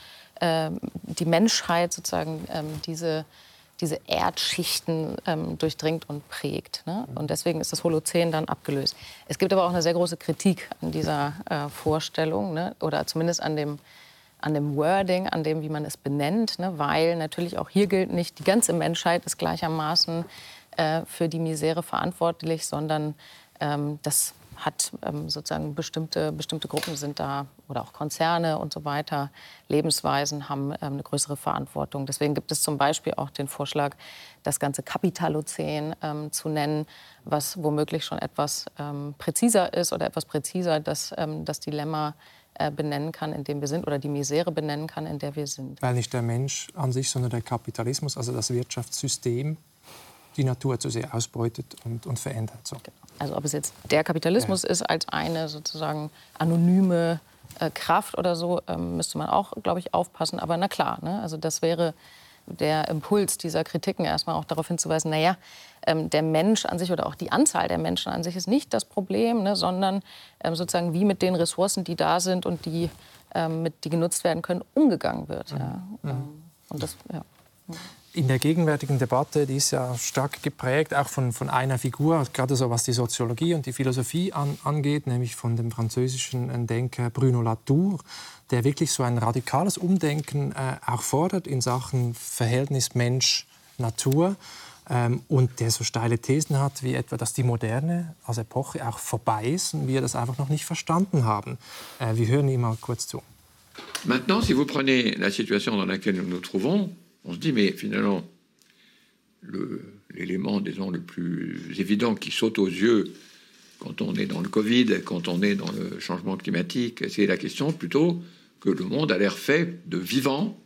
ähm, die Menschheit sozusagen ähm, diese, diese Erdschichten ähm, durchdringt und prägt. Ne? Und deswegen ist das Holozän dann abgelöst. Es gibt aber auch eine sehr große Kritik an dieser äh, Vorstellung ne? oder zumindest an dem, an dem Wording, an dem, wie man es benennt, ne? weil natürlich auch hier gilt nicht, die ganze Menschheit ist gleichermaßen äh, für die Misere verantwortlich, sondern ähm, das hat ähm, sozusagen bestimmte, bestimmte Gruppen sind da oder auch Konzerne und so weiter, Lebensweisen haben ähm, eine größere Verantwortung. Deswegen gibt es zum Beispiel auch den Vorschlag, das ganze Kapitalozän ähm, zu nennen, was womöglich schon etwas ähm, präziser ist oder etwas präziser das, ähm, das Dilemma äh, benennen kann, in dem wir sind oder die Misere benennen kann, in der wir sind. Weil nicht der Mensch an sich, sondern der Kapitalismus, also das Wirtschaftssystem die Natur zu sehr ausbeutet und, und verändert. So. Genau. Also ob es jetzt der Kapitalismus ja. ist als eine sozusagen anonyme äh, Kraft oder so, ähm, müsste man auch, glaube ich, aufpassen. Aber na klar, ne? also das wäre der Impuls dieser Kritiken erstmal auch darauf hinzuweisen, naja, ähm, der Mensch an sich oder auch die Anzahl der Menschen an sich ist nicht das Problem, ne, sondern ähm, sozusagen wie mit den Ressourcen, die da sind und die, ähm, mit, die genutzt werden können, umgegangen wird. Ja. Mhm. Und das, ja in der gegenwärtigen Debatte, die ist ja stark geprägt, auch von, von einer Figur, gerade so was die Soziologie und die Philosophie an, angeht, nämlich von dem französischen Denker Bruno Latour, der wirklich so ein radikales Umdenken äh, auch fordert in Sachen Verhältnis Mensch-Natur. Ähm, und der so steile Thesen hat, wie etwa, dass die Moderne als Epoche auch vorbei ist und wir das einfach noch nicht verstanden haben. Äh, wir hören ihm mal kurz zu. Maintenant, si vous prenez la situation dans laquelle nous nous trouvons, on se dit, mais finalement, l'élément, disons, le plus évident qui saute aux yeux quand on est dans le Covid, quand on est dans le changement climatique, c'est la question plutôt que le monde a l'air fait de vivant,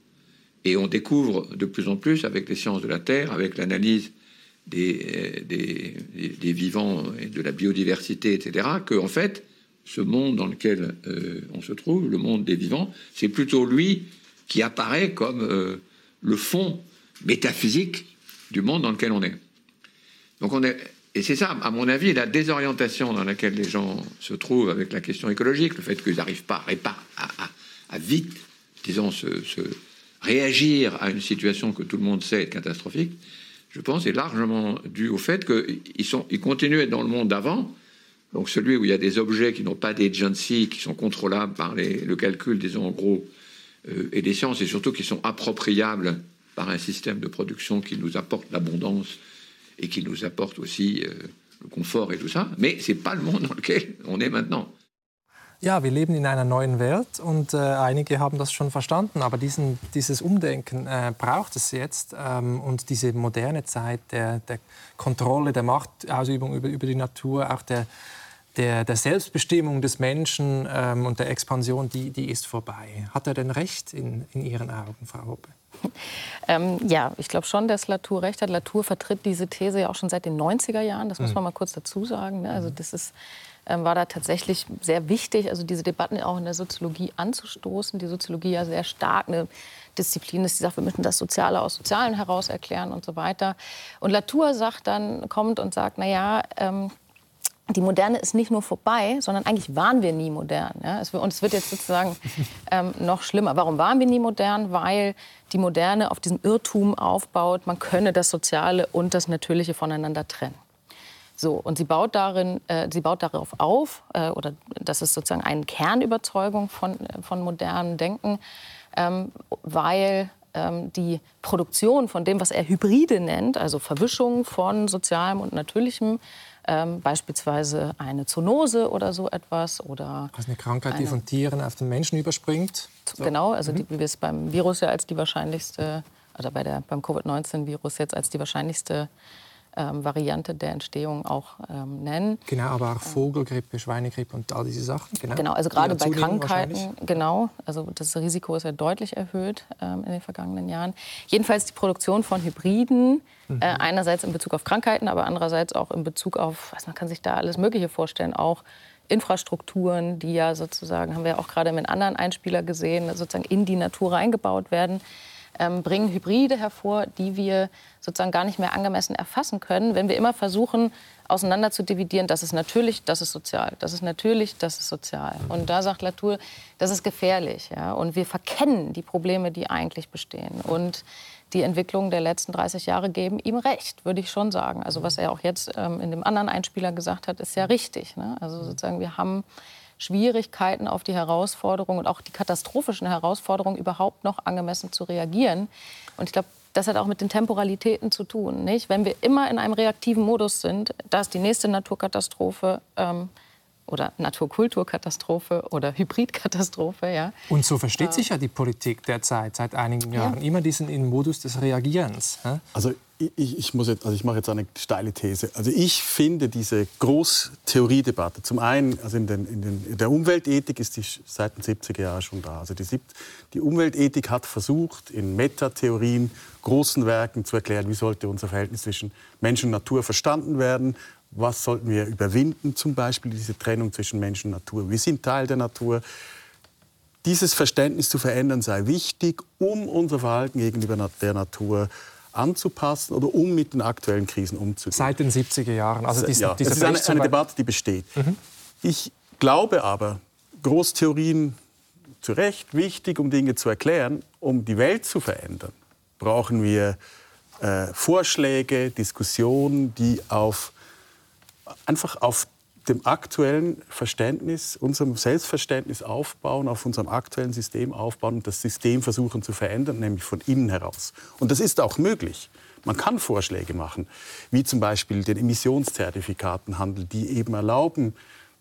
et on découvre de plus en plus avec les sciences de la Terre, avec l'analyse des, des, des, vivants et de la biodiversité, etc., que en fait, ce monde dans lequel euh, on se trouve, le monde des vivants, c'est plutôt lui qui apparaît comme euh, le fond métaphysique du monde dans lequel on est. Donc on est, et c'est ça, à mon avis, la désorientation dans laquelle les gens se trouvent avec la question écologique, le fait qu'ils n'arrivent pas à, à, vite, disons, se, réagir à une situation que tout le monde sait être catastrophique, je pense, est largement dû au fait qu'ils ils continuent à être dans le monde d'avant, donc celui où il y a des objets qui n'ont pas d'agency, qui sont contrôlables par le calcul, disons en gros, et des sciences, et surtout qui sont appropriables par un système de production qui nous apporte l'abondance et qui nous apporte aussi äh, le confort et tout ça. Mais c'est pas le monde dans lequel on est maintenant. Ja, wir leben in einer neuen Welt und äh, einige haben das schon verstanden. Aber diesen, dieses Umdenken äh, braucht es jetzt. Ähm, und diese moderne Zeit der, der Kontrolle, der Machtausübung über, über die Natur, auch der, der, der Selbstbestimmung des Menschen ähm, und der Expansion, die, die ist vorbei. Hat er denn recht in, in Ihren Augen, Frau Hoppe? Ähm, ja, ich glaube schon, dass Latour recht hat. Latour vertritt diese These ja auch schon seit den 90er Jahren. Das muss mhm. man mal kurz dazu sagen. Ne? Also das ist, ähm, war da tatsächlich sehr wichtig, also diese Debatten auch in der Soziologie anzustoßen. Die Soziologie ja sehr stark eine Disziplin ist, die sagt, wir müssen das Soziale aus Sozialen heraus erklären und so weiter. Und Latour sagt dann, kommt und sagt, na ja, ähm, die Moderne ist nicht nur vorbei, sondern eigentlich waren wir nie modern. Ja? Es, und es wird jetzt sozusagen ähm, noch schlimmer. Warum waren wir nie modern? Weil die Moderne auf diesem Irrtum aufbaut, man könne das Soziale und das Natürliche voneinander trennen. So, und sie baut, darin, äh, sie baut darauf auf, äh, oder das ist sozusagen eine Kernüberzeugung von, äh, von modernem Denken, ähm, weil ähm, die Produktion von dem, was er Hybride nennt, also Verwischung von sozialem und natürlichem, ähm, beispielsweise eine Zoonose oder so etwas. Oder also eine Krankheit, eine, die von Tieren auf den Menschen überspringt. So. Genau, also mhm. die, wie wir es beim Virus ja als die wahrscheinlichste, oder bei der, beim Covid-19-Virus jetzt als die wahrscheinlichste ähm, Variante der Entstehung auch ähm, nennen. Genau, aber auch Vogelgrippe, Schweinegrippe und all diese Sachen. Genau, genau also gerade bei Krankheiten, genau, also das Risiko ist ja deutlich erhöht ähm, in den vergangenen Jahren. Jedenfalls die Produktion von Hybriden, mhm. äh, einerseits in Bezug auf Krankheiten, aber andererseits auch in Bezug auf, was man kann sich da alles Mögliche vorstellen, auch Infrastrukturen, die ja sozusagen, haben wir ja auch gerade mit anderen Einspieler gesehen, sozusagen in die Natur reingebaut werden ähm, bringen Hybride hervor, die wir sozusagen gar nicht mehr angemessen erfassen können, wenn wir immer versuchen, auseinander zu dividieren, das ist natürlich, das ist sozial, das ist natürlich, das ist sozial. Und da sagt Latour, das ist gefährlich. Ja? Und wir verkennen die Probleme, die eigentlich bestehen. Und die Entwicklungen der letzten 30 Jahre geben ihm recht, würde ich schon sagen. Also was er auch jetzt ähm, in dem anderen Einspieler gesagt hat, ist ja richtig. Ne? Also sozusagen wir haben Schwierigkeiten auf die Herausforderungen und auch die katastrophischen Herausforderungen überhaupt noch angemessen zu reagieren. Und ich glaube, das hat auch mit den Temporalitäten zu tun. Nicht? Wenn wir immer in einem reaktiven Modus sind, da ist die nächste Naturkatastrophe ähm, oder Naturkulturkatastrophe oder Hybridkatastrophe. Ja. Und so versteht äh, sich ja die Politik derzeit seit einigen Jahren. Ja. Immer diesen in Modus des Reagierens. Also ich, ich, muss jetzt, also ich mache jetzt eine steile These. Also ich finde diese Großtheoriedebatte, zum einen, also in, den, in, den, in der Umweltethik ist die seit den 70er Jahren schon da. Also die, die Umweltethik hat versucht, in Metatheorien, großen Werken zu erklären, wie sollte unser Verhältnis zwischen Mensch und Natur verstanden werden. Was sollten wir überwinden, zum Beispiel diese Trennung zwischen Mensch und Natur. Wir sind Teil der Natur. Dieses Verständnis zu verändern sei wichtig, um unser Verhalten gegenüber der Natur zu anzupassen oder um mit den aktuellen Krisen umzugehen. Seit den 70er Jahren. Also diesen, ja, das ist eine, eine, Debatte, die besteht. Mhm. Ich glaube aber, Großtheorien zu Recht wichtig, um Dinge zu erklären, um die Welt zu verändern, brauchen wir äh, Vorschläge, Diskussionen, die auf, einfach auf dem aktuellen Verständnis, unserem Selbstverständnis aufbauen, auf unserem aktuellen System aufbauen und das System versuchen zu verändern, nämlich von innen heraus. Und das ist auch möglich. Man kann Vorschläge machen, wie zum Beispiel den Emissionszertifikatenhandel, die eben erlauben,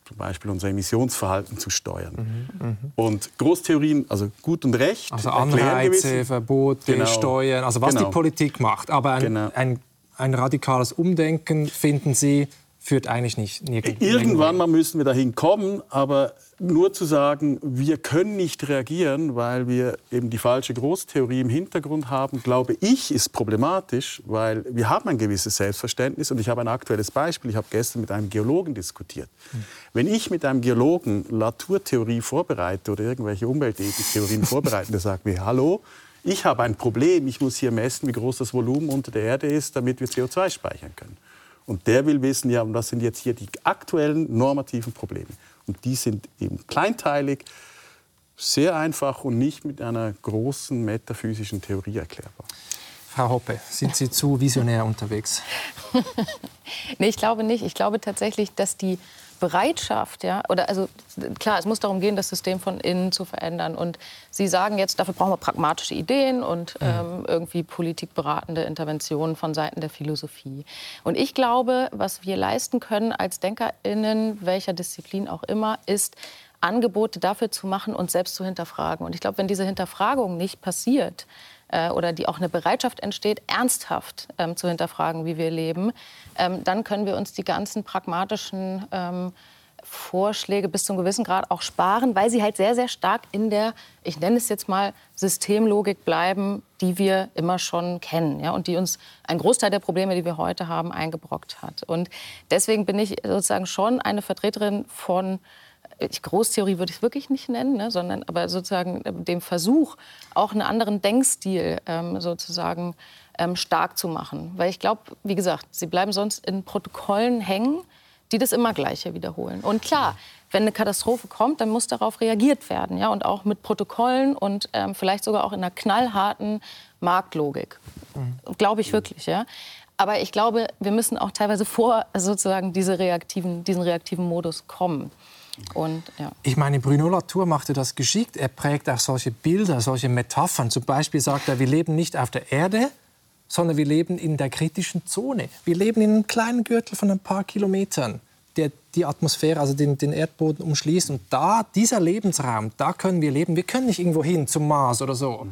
zum Beispiel unser Emissionsverhalten zu steuern. Mhm, mh. Und Großtheorien, also gut und recht. Also Anreize, Verbote, genau. Steuern, also was genau. die Politik macht. Aber ein, genau. ein, ein radikales Umdenken finden Sie führt eigentlich nicht nirgends. Irgendwann mal müssen wir dahin kommen, aber nur zu sagen, wir können nicht reagieren, weil wir eben die falsche Großtheorie im Hintergrund haben, glaube ich, ist problematisch, weil wir haben ein gewisses Selbstverständnis und ich habe ein aktuelles Beispiel. Ich habe gestern mit einem Geologen diskutiert. Wenn ich mit einem Geologen Naturtheorie vorbereite oder irgendwelche Umweltethiktheorien vorbereite, der sagt mir, hallo, ich habe ein Problem, ich muss hier messen, wie groß das Volumen unter der Erde ist, damit wir CO2 speichern können. Und der will wissen, ja, was sind jetzt hier die aktuellen normativen Probleme. Und die sind eben kleinteilig, sehr einfach und nicht mit einer großen metaphysischen Theorie erklärbar. Frau Hoppe, sind Sie zu visionär unterwegs? nee, ich glaube nicht. Ich glaube tatsächlich, dass die Bereitschaft, ja, oder also klar, es muss darum gehen, das System von innen zu verändern. Und Sie sagen jetzt, dafür brauchen wir pragmatische Ideen und mhm. ähm, irgendwie politikberatende Interventionen von Seiten der Philosophie. Und ich glaube, was wir leisten können als DenkerInnen, welcher Disziplin auch immer, ist, Angebote dafür zu machen, uns selbst zu hinterfragen. Und ich glaube, wenn diese Hinterfragung nicht passiert, äh, oder die auch eine Bereitschaft entsteht, ernsthaft ähm, zu hinterfragen, wie wir leben, ähm, dann können wir uns die ganzen pragmatischen ähm, Vorschläge bis zu einem gewissen Grad auch sparen, weil sie halt sehr, sehr stark in der, ich nenne es jetzt mal, Systemlogik bleiben, die wir immer schon kennen ja, und die uns einen Großteil der Probleme, die wir heute haben, eingebrockt hat. Und deswegen bin ich sozusagen schon eine Vertreterin von ich, Großtheorie würde ich es wirklich nicht nennen, ne, sondern aber sozusagen äh, dem Versuch, auch einen anderen Denkstil ähm, sozusagen ähm, stark zu machen. Weil ich glaube, wie gesagt, sie bleiben sonst in Protokollen hängen, die das immer Gleiche wiederholen. Und klar, wenn eine Katastrophe kommt, dann muss darauf reagiert werden. Ja? Und auch mit Protokollen und ähm, vielleicht sogar auch in einer knallharten Marktlogik. Mhm. Glaube ich wirklich. Ja? Aber ich glaube, wir müssen auch teilweise vor sozusagen diese reaktiven, diesen reaktiven Modus kommen. Und, ja. Ich meine, Bruno Latour machte das geschickt. Er prägt auch solche Bilder, solche Metaphern. Zum Beispiel sagt er, wir leben nicht auf der Erde, sondern wir leben in der kritischen Zone. Wir leben in einem kleinen Gürtel von ein paar Kilometern, der die Atmosphäre, also den, den Erdboden umschließt. Und da, dieser Lebensraum, da können wir leben. Wir können nicht irgendwo hin zum Mars oder so.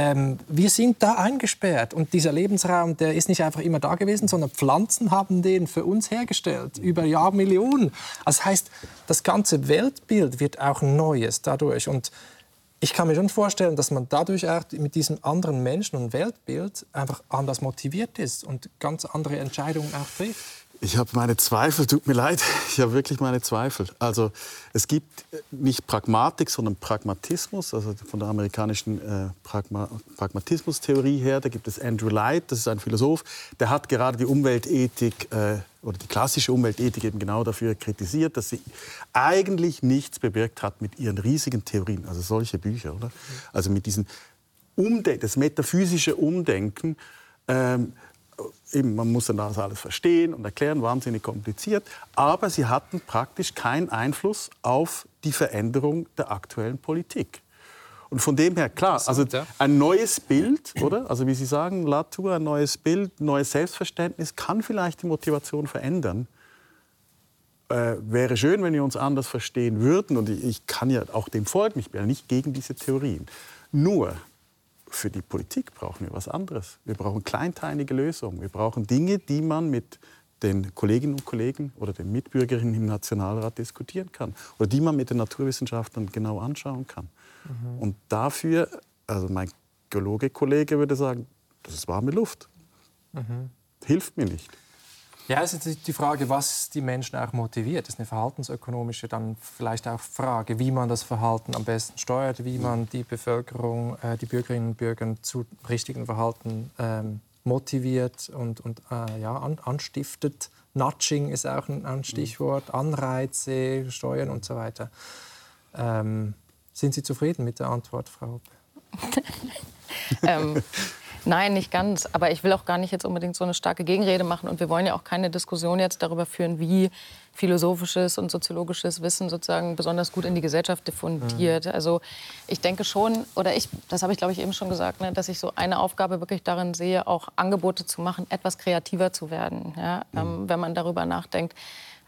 Ähm, wir sind da eingesperrt und dieser Lebensraum, der ist nicht einfach immer da gewesen, sondern Pflanzen haben den für uns hergestellt, über Jahrmillionen. Das heißt, das ganze Weltbild wird auch neues dadurch. Und ich kann mir schon vorstellen, dass man dadurch auch mit diesem anderen Menschen- und Weltbild einfach anders motiviert ist und ganz andere Entscheidungen auch trifft. Ich habe meine Zweifel, tut mir leid, ich habe wirklich meine Zweifel. Also es gibt nicht Pragmatik, sondern Pragmatismus, also von der amerikanischen äh, Pragma Pragmatismustheorie her. Da gibt es Andrew Light, das ist ein Philosoph, der hat gerade die Umweltethik äh, oder die klassische Umweltethik eben genau dafür kritisiert, dass sie eigentlich nichts bewirkt hat mit ihren riesigen Theorien, also solche Bücher, oder? Also mit diesem Umdenken, das metaphysische Umdenken. Ähm, eben, man muss dann das alles verstehen und erklären, wahnsinnig kompliziert. Aber sie hatten praktisch keinen Einfluss auf die Veränderung der aktuellen Politik. Und von dem her, klar, also ein neues Bild, oder? Also wie Sie sagen, Latour, ein neues Bild, neues Selbstverständnis kann vielleicht die Motivation verändern. Äh, wäre schön, wenn wir uns anders verstehen würden. Und ich, ich kann ja auch dem folgen, ich bin ja nicht gegen diese Theorien. Nur, für die Politik brauchen wir was anderes. Wir brauchen kleinteilige Lösungen. Wir brauchen Dinge, die man mit den Kolleginnen und Kollegen oder den Mitbürgerinnen im Nationalrat diskutieren kann oder die man mit den Naturwissenschaftlern genau anschauen kann. Mhm. Und dafür, also mein Geologe-Kollege würde sagen, das ist warme Luft. Mhm. Hilft mir nicht. Ja, es ist die Frage, was die Menschen auch motiviert. Das ist eine verhaltensökonomische, dann vielleicht auch Frage, wie man das Verhalten am besten steuert, wie man die Bevölkerung, äh, die Bürgerinnen und Bürger zu richtigen Verhalten ähm, motiviert und, und äh, ja, an, anstiftet. Nudging ist auch ein, ein, Stichwort, Anreize, Steuern und so weiter. Ähm, sind Sie zufrieden mit der Antwort, Frau Hoppe? ähm, Nein, nicht ganz. Aber ich will auch gar nicht jetzt unbedingt so eine starke Gegenrede machen. Und wir wollen ja auch keine Diskussion jetzt darüber führen, wie philosophisches und soziologisches Wissen sozusagen besonders gut in die Gesellschaft diffundiert. Mhm. Also ich denke schon, oder ich, das habe ich glaube ich eben schon gesagt, ne, dass ich so eine Aufgabe wirklich darin sehe, auch Angebote zu machen, etwas kreativer zu werden. Ja? Mhm. Ähm, wenn man darüber nachdenkt,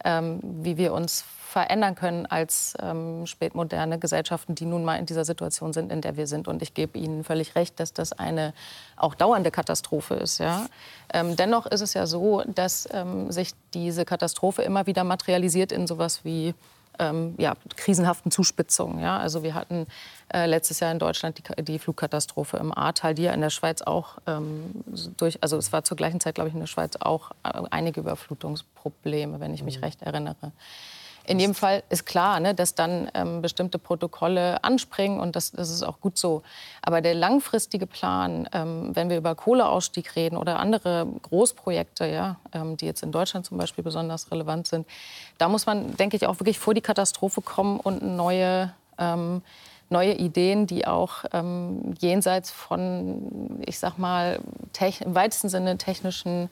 ähm, wie wir uns verändern können als ähm, spätmoderne Gesellschaften, die nun mal in dieser Situation sind, in der wir sind. Und ich gebe Ihnen völlig recht, dass das eine auch dauernde Katastrophe ist. Ja? Ähm, dennoch ist es ja so, dass ähm, sich diese Katastrophe immer wieder materialisiert in sowas wie ähm, ja, krisenhaften Zuspitzungen. Ja? Also wir hatten äh, letztes Jahr in Deutschland die, die, Flugkatastrophe im Ahrtal, die ja in der Schweiz auch ähm, durch, also es war zur gleichen Zeit, glaube ich, in der Schweiz auch äh, einige Überflutungsprobleme, wenn ich mich mhm. recht erinnere. In jedem Fall ist klar, ne, dass dann ähm, bestimmte Protokolle anspringen und das, das, ist auch gut so. Aber der langfristige Plan, ähm, wenn wir über Kohleausstieg reden oder andere Großprojekte, ja, ähm, die jetzt in Deutschland zum Beispiel besonders relevant sind, da muss man, denke ich, auch wirklich vor die Katastrophe kommen und neue ähm, neue Ideen, die auch ähm, jenseits von, ich sag mal, im weitesten Sinne technischen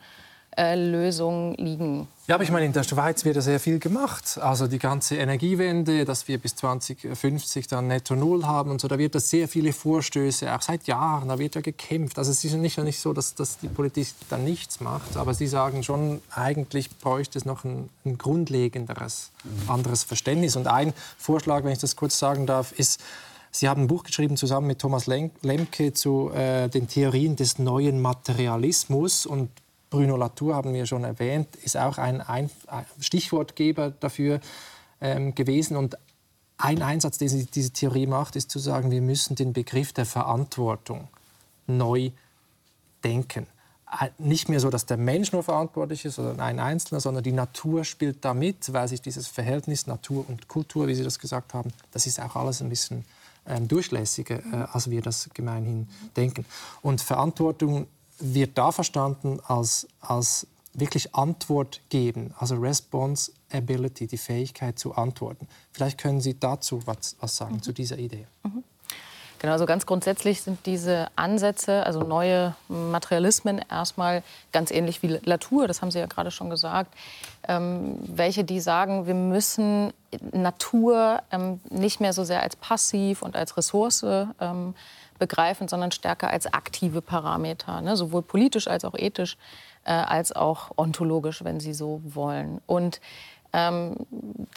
äh, Lösungen liegen. Ja, aber ich meine, in der Schweiz wird ja sehr viel gemacht. Also die ganze Energiewende, dass wir bis 2050 dann netto Null haben und so, da wird es sehr viele Vorstöße, auch seit Jahren, da wird ja gekämpft. Also es ist nicht, nicht so, dass, dass die Politik dann nichts macht, aber Sie sagen schon, eigentlich bräuchte es noch ein, ein grundlegenderes, anderes Verständnis. Und ein Vorschlag, wenn ich das kurz sagen darf, ist, Sie haben ein Buch geschrieben zusammen mit Thomas Lemke zu äh, den Theorien des neuen Materialismus und Bruno Latour haben wir schon erwähnt, ist auch ein, Stichwortgeber dafür ähm, gewesen. Und ein Einsatz, den diese Theorie macht, ist zu sagen, wir müssen den Begriff der Verantwortung neu denken. Nicht mehr so, dass der Mensch nur verantwortlich ist oder ein Einzelner, sondern die Natur spielt da mit, weil sich dieses Verhältnis Natur und Kultur, wie Sie das gesagt haben, das ist auch alles ein bisschen ähm, durchlässiger, äh, als wir das gemeinhin denken. Und Verantwortung wird da verstanden als, als wirklich Antwort geben, also Response Ability, die Fähigkeit zu antworten. Vielleicht können Sie dazu was, was sagen, mhm. zu dieser Idee. Mhm. Genau, also ganz grundsätzlich sind diese Ansätze, also neue Materialismen, erstmal ganz ähnlich wie Latour, das haben Sie ja gerade schon gesagt, ähm, welche die sagen, wir müssen Natur ähm, nicht mehr so sehr als passiv und als Ressource ähm, begreifen, sondern stärker als aktive Parameter, ne? sowohl politisch als auch ethisch, äh, als auch ontologisch, wenn Sie so wollen. Und ähm,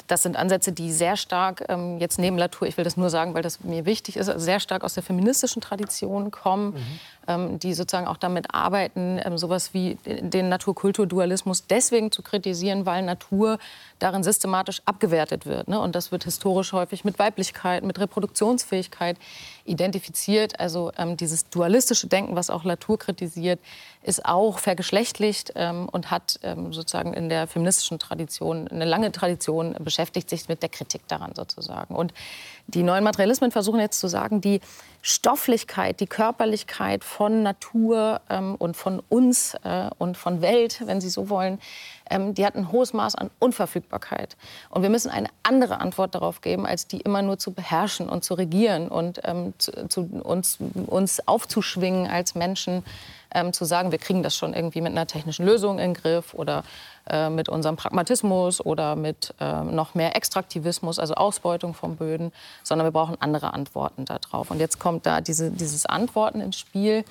das sind Ansätze, die sehr stark, ähm, jetzt neben Latour, ich will das nur sagen, weil das mir wichtig ist, sehr stark aus der feministischen Tradition kommen, mhm. ähm, die sozusagen auch damit arbeiten, ähm, sowas wie den Natur-Kultur-Dualismus deswegen zu kritisieren, weil Natur darin systematisch abgewertet wird. Ne? Und das wird historisch häufig mit Weiblichkeit, mit Reproduktionsfähigkeit identifiziert. Also ähm, dieses dualistische Denken, was auch Latour kritisiert, ist auch vergeschlechtlicht ähm, und hat ähm, sozusagen in der feministischen Tradition eine lange Tradition, beschäftigt sich mit der Kritik daran sozusagen. Und die neuen Materialismen versuchen jetzt zu sagen, die Stofflichkeit, die Körperlichkeit von Natur ähm, und von uns äh, und von Welt, wenn Sie so wollen, ähm, die hat ein hohes Maß an Unverfügbarkeit. Und wir müssen eine andere Antwort darauf geben, als die immer nur zu beherrschen und zu regieren und ähm, zu, zu uns, uns aufzuschwingen als Menschen, ähm, zu sagen, wir kriegen das schon irgendwie mit einer technischen Lösung in den Griff oder äh, mit unserem Pragmatismus oder mit äh, noch mehr Extraktivismus, also Ausbeutung von Böden, sondern wir brauchen andere Antworten darauf. Und jetzt kommt da diese, dieses Antworten ins Spiel.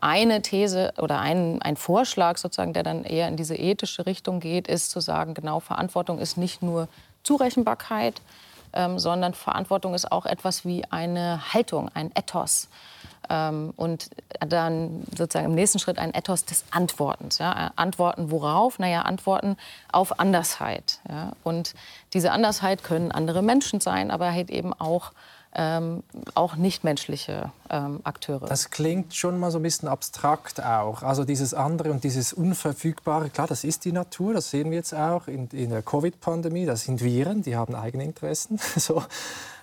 Eine These oder ein, ein Vorschlag, sozusagen, der dann eher in diese ethische Richtung geht, ist zu sagen, genau, Verantwortung ist nicht nur Zurechenbarkeit, ähm, sondern Verantwortung ist auch etwas wie eine Haltung, ein Ethos. Ähm, und dann sozusagen im nächsten Schritt ein Ethos des Antwortens. Ja? Antworten worauf? Naja, Antworten auf Andersheit. Ja? Und diese Andersheit können andere Menschen sein, aber halt eben auch ähm, auch nichtmenschliche ähm, Akteure. Das klingt schon mal so ein bisschen abstrakt auch. Also dieses andere und dieses Unverfügbare, klar, das ist die Natur, das sehen wir jetzt auch in, in der Covid-Pandemie. Das sind Viren, die haben eigene Interessen. so.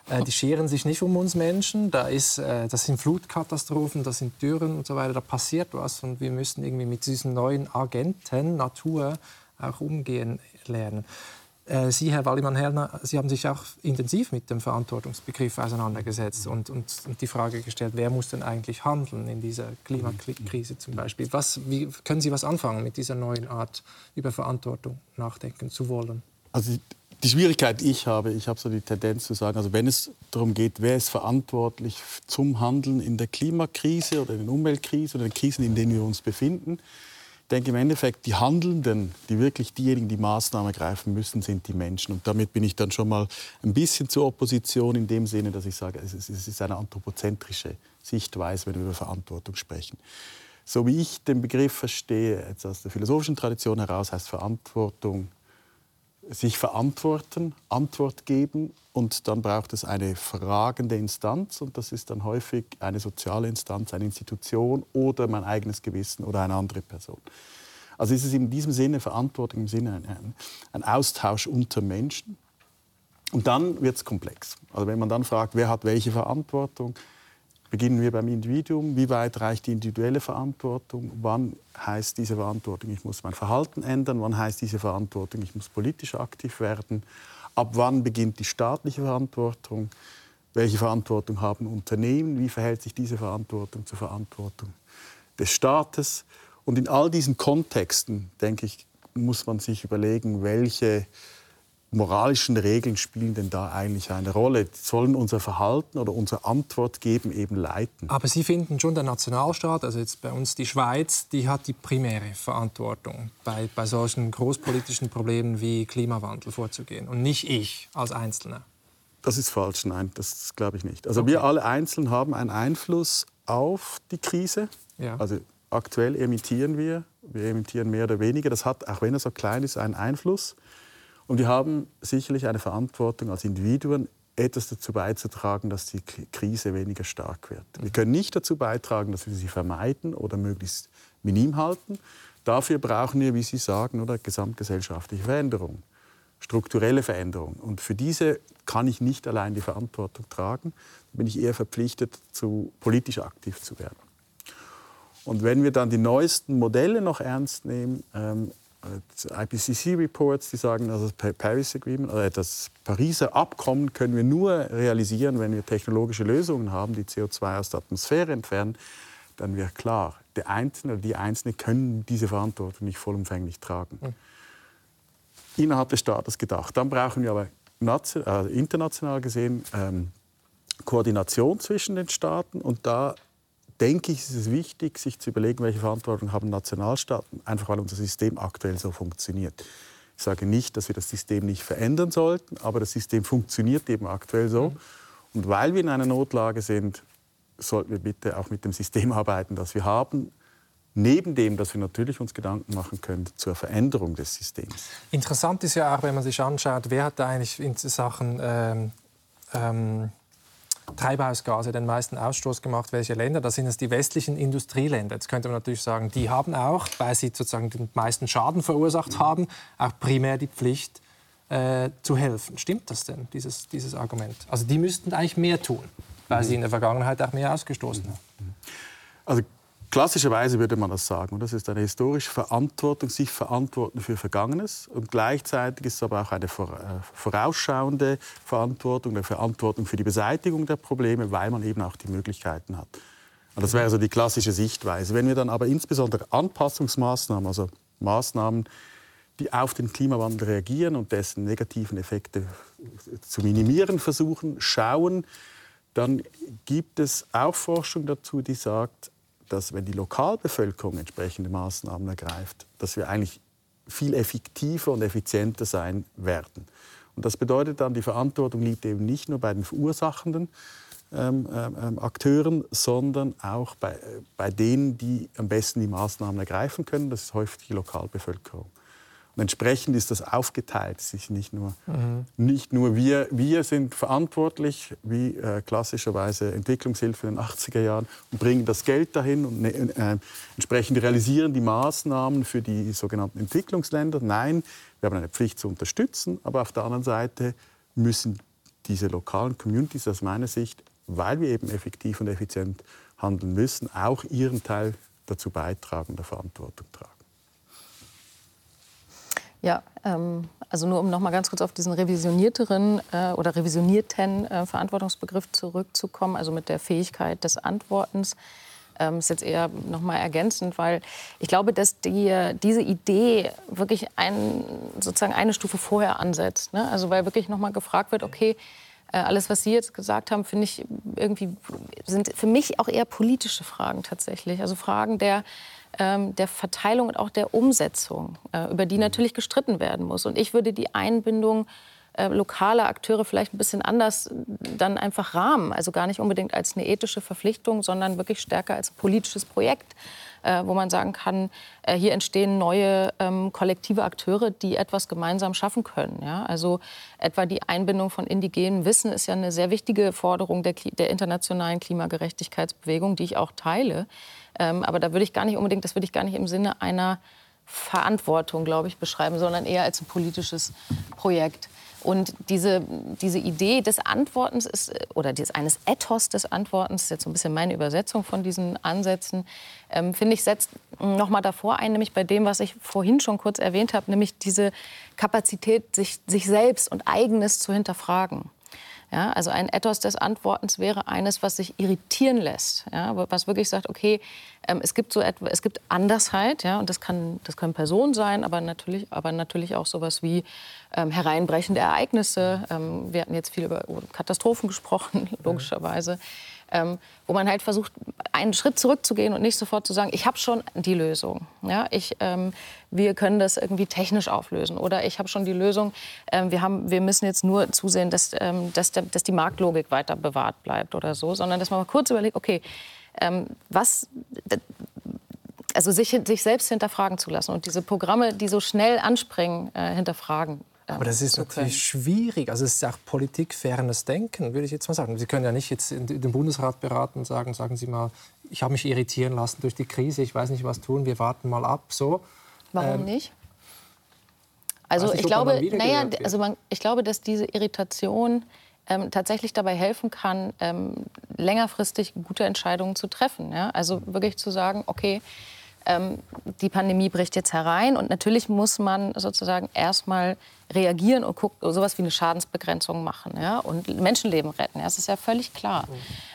Äh, die scheren sich nicht um uns Menschen. Da ist, äh, das sind Flutkatastrophen, das sind Dürren und so weiter. Da passiert was und wir müssen irgendwie mit diesen neuen Agenten Natur auch umgehen lernen. Äh, Sie, Herr Wallimann-Hellner, Sie haben sich auch intensiv mit dem Verantwortungsbegriff auseinandergesetzt und, und, und, die Frage gestellt, wer muss denn eigentlich handeln in dieser Klimakrise zum Beispiel? Was, wie, können Sie was anfangen mit dieser neuen Art, über Verantwortung nachdenken zu wollen? Also die Schwierigkeit, die ich habe, ich habe so die Tendenz zu sagen, also wenn es darum geht, wer ist verantwortlich zum Handeln in der Klimakrise oder in der Umweltkrise oder in den Krisen, in denen wir uns befinden, Ich denke im Endeffekt, die Handelnden, die wirklich diejenigen, die Maßnahmen ergreifen müssen, sind die Menschen. Und damit bin ich dann schon mal ein bisschen zur Opposition in dem Sinne, dass ich sage, es ist eine anthropozentrische Sichtweise, wenn wir über Verantwortung sprechen. So wie ich den Begriff verstehe, jetzt aus der philosophischen Tradition heraus, heißt Verantwortung sich verantworten, Antwort geben und dann braucht es eine fragende Instanz und das ist dann häufig eine soziale Instanz, eine Institution oder mein eigenes Gewissen oder eine andere Person. Also ist es in diesem Sinne Verantwortung im Sinne ein, ein Austausch unter Menschen. Und dann wird es komplex. Also wenn man dann fragt, wer hat welche Verantwortung, Beginnen wir beim Individuum. Wie weit reicht die individuelle Verantwortung? Wann heißt diese Verantwortung, ich muss mein Verhalten ändern? Wann heißt diese Verantwortung, ich muss politisch aktiv werden? Ab wann beginnt die staatliche Verantwortung? Welche Verantwortung haben Unternehmen? Wie verhält sich diese Verantwortung zur Verantwortung des Staates? Und in all diesen Kontexten, denke ich, muss man sich überlegen, welche moralischen Regeln spielen denn da eigentlich eine Rolle? Sollen unser Verhalten oder unsere Antwort geben eben leiten? Aber Sie finden schon, der Nationalstaat, also jetzt bei uns die Schweiz, die hat die primäre Verantwortung, bei, bei solchen großpolitischen Problemen wie Klimawandel vorzugehen und nicht ich als Einzelner. Das ist falsch, nein, das glaube ich nicht. Also okay. wir alle einzeln haben einen Einfluss auf die Krise. Ja. Also aktuell emittieren wir, wir emittieren mehr oder weniger. Das hat, auch wenn er so klein ist, einen Einfluss. Und wir haben sicherlich eine Verantwortung als Individuen, etwas dazu beizutragen, dass die Krise weniger stark wird. Wir können nicht dazu beitragen, dass wir sie vermeiden oder möglichst minim halten. Dafür brauchen wir, wie Sie sagen, oder gesamtgesellschaftliche Veränderung, strukturelle Veränderung. Und für diese kann ich nicht allein die Verantwortung tragen. Da bin ich eher verpflichtet, zu politisch aktiv zu werden. Und wenn wir dann die neuesten Modelle noch ernst nehmen, ähm, äh, IPCC-Reports, die sagen, also das Paris Agreement, oder das Pariser Abkommen können wir nur realisieren, wenn wir technologische Lösungen haben, die CO2 aus der Atmosphäre entfernen, dann wäre klar, der Einzelne oder die Einzelne können diese Verantwortung nicht vollumfänglich tragen. Mhm. Innerhalb des Staates gedacht. Dann brauchen wir aber äh, international gesehen ähm, Koordination zwischen den Staaten und da denke ich, ist es wichtig, sich zu überlegen, welche Verantwortung haben Nationalstaaten, einfach weil unser System aktuell so funktioniert. Ich sage nicht, dass wir das System nicht verändern sollten, aber das System funktioniert eben aktuell so. Mhm. Und weil wir in einer Notlage sind, sollten wir bitte auch mit dem System arbeiten, das wir haben, neben dem, dass wir natürlich uns Gedanken machen können zur Veränderung des Systems. Interessant ist ja auch, wenn man sich anschaut, wer hat da eigentlich in Sachen ähm, ähm Treibhausgase den meisten Ausstoß gemacht. Welche Länder? Das sind es die westlichen Industrieländer. Jetzt könnte man natürlich sagen, die haben auch, weil sie sozusagen den meisten Schaden verursacht haben, auch primär die Pflicht äh, zu helfen. Stimmt das denn, dieses, dieses Argument? Also die müssten eigentlich mehr tun, weil sie in der Vergangenheit auch mehr ausgestoßen haben. Also Klassischerweise würde man das sagen. Und das ist eine historische Verantwortung, sich verantworten für Vergangenes. Und gleichzeitig ist es aber auch eine äh, vorausschauende Verantwortung, eine Verantwortung für die Beseitigung der Probleme, weil man eben auch die Möglichkeiten hat. Und das wäre so die klassische Sichtweise. Wenn wir dann aber insbesondere Anpassungsmaßnahmen, also Maßnahmen, die auf den Klimawandel reagieren und dessen negativen Effekte zu minimieren versuchen, schauen, dann gibt es auch Forschung dazu, die sagt, dass wenn die Lokalbevölkerung entsprechende Maßnahmen ergreift, dass wir eigentlich viel effektiver und effizienter sein werden. Und das bedeutet dann, die Verantwortung liegt eben nicht nur bei den verursachenden ähm, ähm, Akteuren, sondern auch bei, äh, bei denen, die am besten die Maßnahmen ergreifen können. Das ist häufig die Lokalbevölkerung. Und entsprechend ist das aufgeteilt. Es ist nicht nur, mhm. nicht nur wir, wir sind verantwortlich, wie äh, klassischerweise Entwicklungshilfe in den 80er Jahren, und bringen das Geld dahin und ne, äh, entsprechend realisieren die Maßnahmen für die sogenannten Entwicklungsländer. Nein, wir haben eine Pflicht zu unterstützen, aber auf der anderen Seite müssen diese lokalen Communities aus meiner Sicht, weil wir eben effektiv und effizient handeln müssen, auch ihren Teil dazu beitragen, der Verantwortung tragen. Ja, ähm, also nur um noch mal ganz kurz auf diesen revisionierteren äh, oder revisionierten äh, Verantwortungsbegriff zurückzukommen, also mit der Fähigkeit des Antwortens. Ähm, ist jetzt eher noch mal ergänzend, weil ich glaube, dass die, diese Idee wirklich ein, sozusagen eine Stufe vorher ansetzt. Ne? Also weil wirklich noch mal gefragt wird, okay, äh, alles, was Sie jetzt gesagt haben, finde ich irgendwie sind für mich auch eher politische Fragen tatsächlich. Also Fragen der ähm, der Verteilung und auch der Umsetzung, äh, über die natürlich gestritten werden muss. Und ich würde die Einbindung äh, lokaler Akteure vielleicht ein bisschen anders dann einfach rahmen. Also gar nicht unbedingt als eine ethische Verpflichtung, sondern wirklich stärker als politisches Projekt äh, wo man sagen kann, äh, hier entstehen neue ähm, kollektive Akteure, die etwas gemeinsam schaffen können. Ja? Also etwa die Einbindung von indigenem Wissen ist ja eine sehr wichtige Forderung der, der internationalen Klimagerechtigkeitsbewegung, die ich auch teile. Ähm, aber da würde ich gar nicht unbedingt, das würde ich gar nicht im Sinne einer Verantwortung, glaube ich, beschreiben, sondern eher als ein politisches Projekt. Und diese, diese Idee des Antwortens ist, oder des, eines Ethos des Antwortens, ist jetzt so ein bisschen meine Übersetzung von diesen Ansätzen, ähm, finde ich, setzt noch mal davor ein, nämlich bei dem, was ich vorhin schon kurz erwähnt habe, nämlich diese Kapazität, sich, sich selbst und Eigenes zu hinterfragen. Ja, also ein Ethos des Antwortens wäre eines, was sich irritieren lässt, ja, was wirklich sagt, okay, ähm, es gibt so etwa, es gibt Andersheit, ja, und das kann, das können Personen sein, aber natürlich, aber natürlich auch sowas wie ähm, hereinbrechende Ereignisse. Ähm, wir hatten jetzt viel über Katastrophen gesprochen, logischerweise ähm, wo man halt versucht, einen Schritt zurückzugehen und nicht sofort zu sagen, ich habe schon die Lösung. Ja, ich, ähm, wir können das irgendwie technisch auflösen oder ich habe schon die Lösung. Ähm, wir, haben, wir müssen jetzt nur zusehen, dass, ähm, dass, der, dass die Marktlogik weiter bewahrt bleibt oder so, sondern dass man mal kurz überlegt, okay, ähm, was also sich, sich selbst hinterfragen zu lassen und diese Programme, die so schnell anspringen, äh, hinterfragen aber das ist natürlich schwierig. Also es ist auch politikfernes Denken, würde ich jetzt mal sagen. Sie können ja nicht jetzt in den Bundesrat beraten und sagen, sagen Sie mal, ich habe mich irritieren lassen durch die Krise, ich weiß nicht, was tun, wir warten mal ab. So. Warum ähm, nicht? Also nicht, ich glaube, naja, also man, ich glaube, dass diese Irritation ähm, tatsächlich dabei helfen kann, ähm, längerfristig gute Entscheidungen zu treffen. Ja? Also wirklich zu sagen, okay, ähm, die Pandemie bricht jetzt herein und natürlich muss man sozusagen erstmal reagieren und gucken, sowas wie eine Schadensbegrenzung machen ja? und Menschenleben retten. Ja? Das ist ja völlig klar.